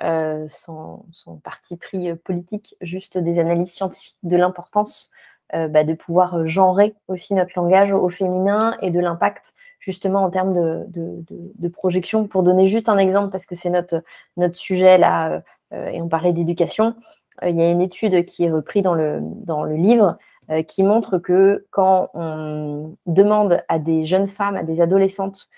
sans, parti pris politique, juste des analyses scientifiques de l'importance bah, de pouvoir genrer aussi notre langage au féminin et de l'impact justement en termes de, projection. Pour donner juste un exemple, parce que c'est notre, sujet là, euh, et on parlait d'éducation, euh, il y a une étude qui est reprise dans le, livre euh, qui montre que quand on demande à des jeunes femmes, à des adolescentes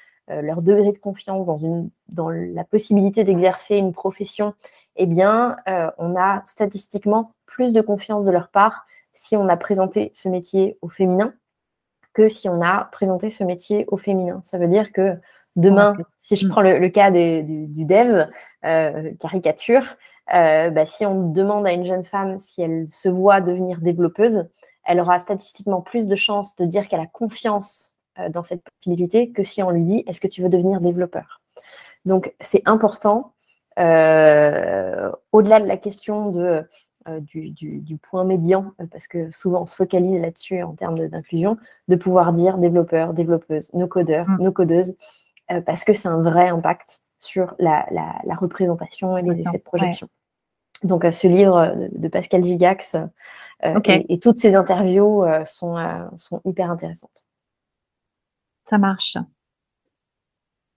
leur degré de confiance dans, une, dans la possibilité d'exercer une profession, eh bien, on a statistiquement plus de confiance de leur part si on a présenté ce métier au féminin que si on a présenté ce métier au féminin. Ça veut dire que demain, si je mm. prends le, cas du, dev, euh, caricature, euh, bah, si on demande à une jeune femme si elle se voit devenir développeuse, elle aura statistiquement plus de chances de dire qu'elle a confiance euh, dans cette possibilité que si on lui dit est-ce que tu veux devenir développeur? Donc c'est important, au-delà de la question de euh, du, point médian, euh, parce que souvent on se focalise là-dessus en termes d'inclusion, de, pouvoir dire développeur, développeuse, nos codeurs, mm. nos codeuses, euh, parce que c'est un vrai impact sur la, représentation et les effets de projection. Donc, ce livre de, Pascal Gigax et, toutes ces interviews sont, sont hyper intéressantes. Ça marche.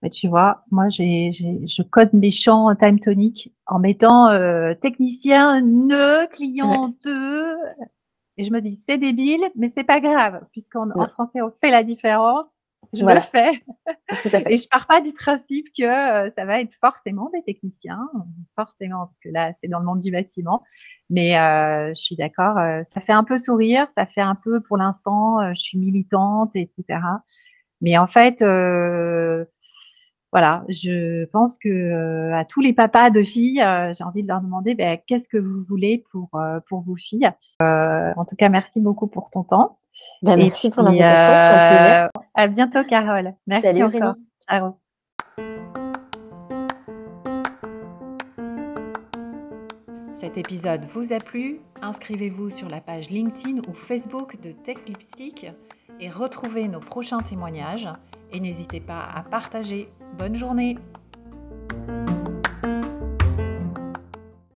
Mais tu vois, moi, j'ai, je code mes champs time tonic en mettant euh, technicien ne, client de. Et je me dis, c'est débile, mais c'est pas grave, puisqu'en en français, on fait la différence. Je le fais. [laughs] Et je pars pas du principe que euh, ça va être forcément des techniciens, forcément, parce que là, c'est dans le monde du bâtiment. Mais euh, je suis d'accord, ça fait un peu sourire, ça fait un peu, pour l'instant, je suis militante, etc. Mais en fait, voilà, je pense que euh, à tous les papas de filles, euh, j'ai envie de leur demander ben, qu'est-ce que vous voulez pour, euh, pour vos filles? en tout cas, merci beaucoup pour ton temps. Ben, merci pour l'invitation, c'était un plaisir. À bientôt, Carole. Merci Salut, encore. Ciao. Cet épisode vous a plu? Inscrivez-vous sur la page LinkedIn ou Facebook de Tech Lipstick et retrouvez nos prochains témoignages. Et n'hésitez pas à partager Bonne journée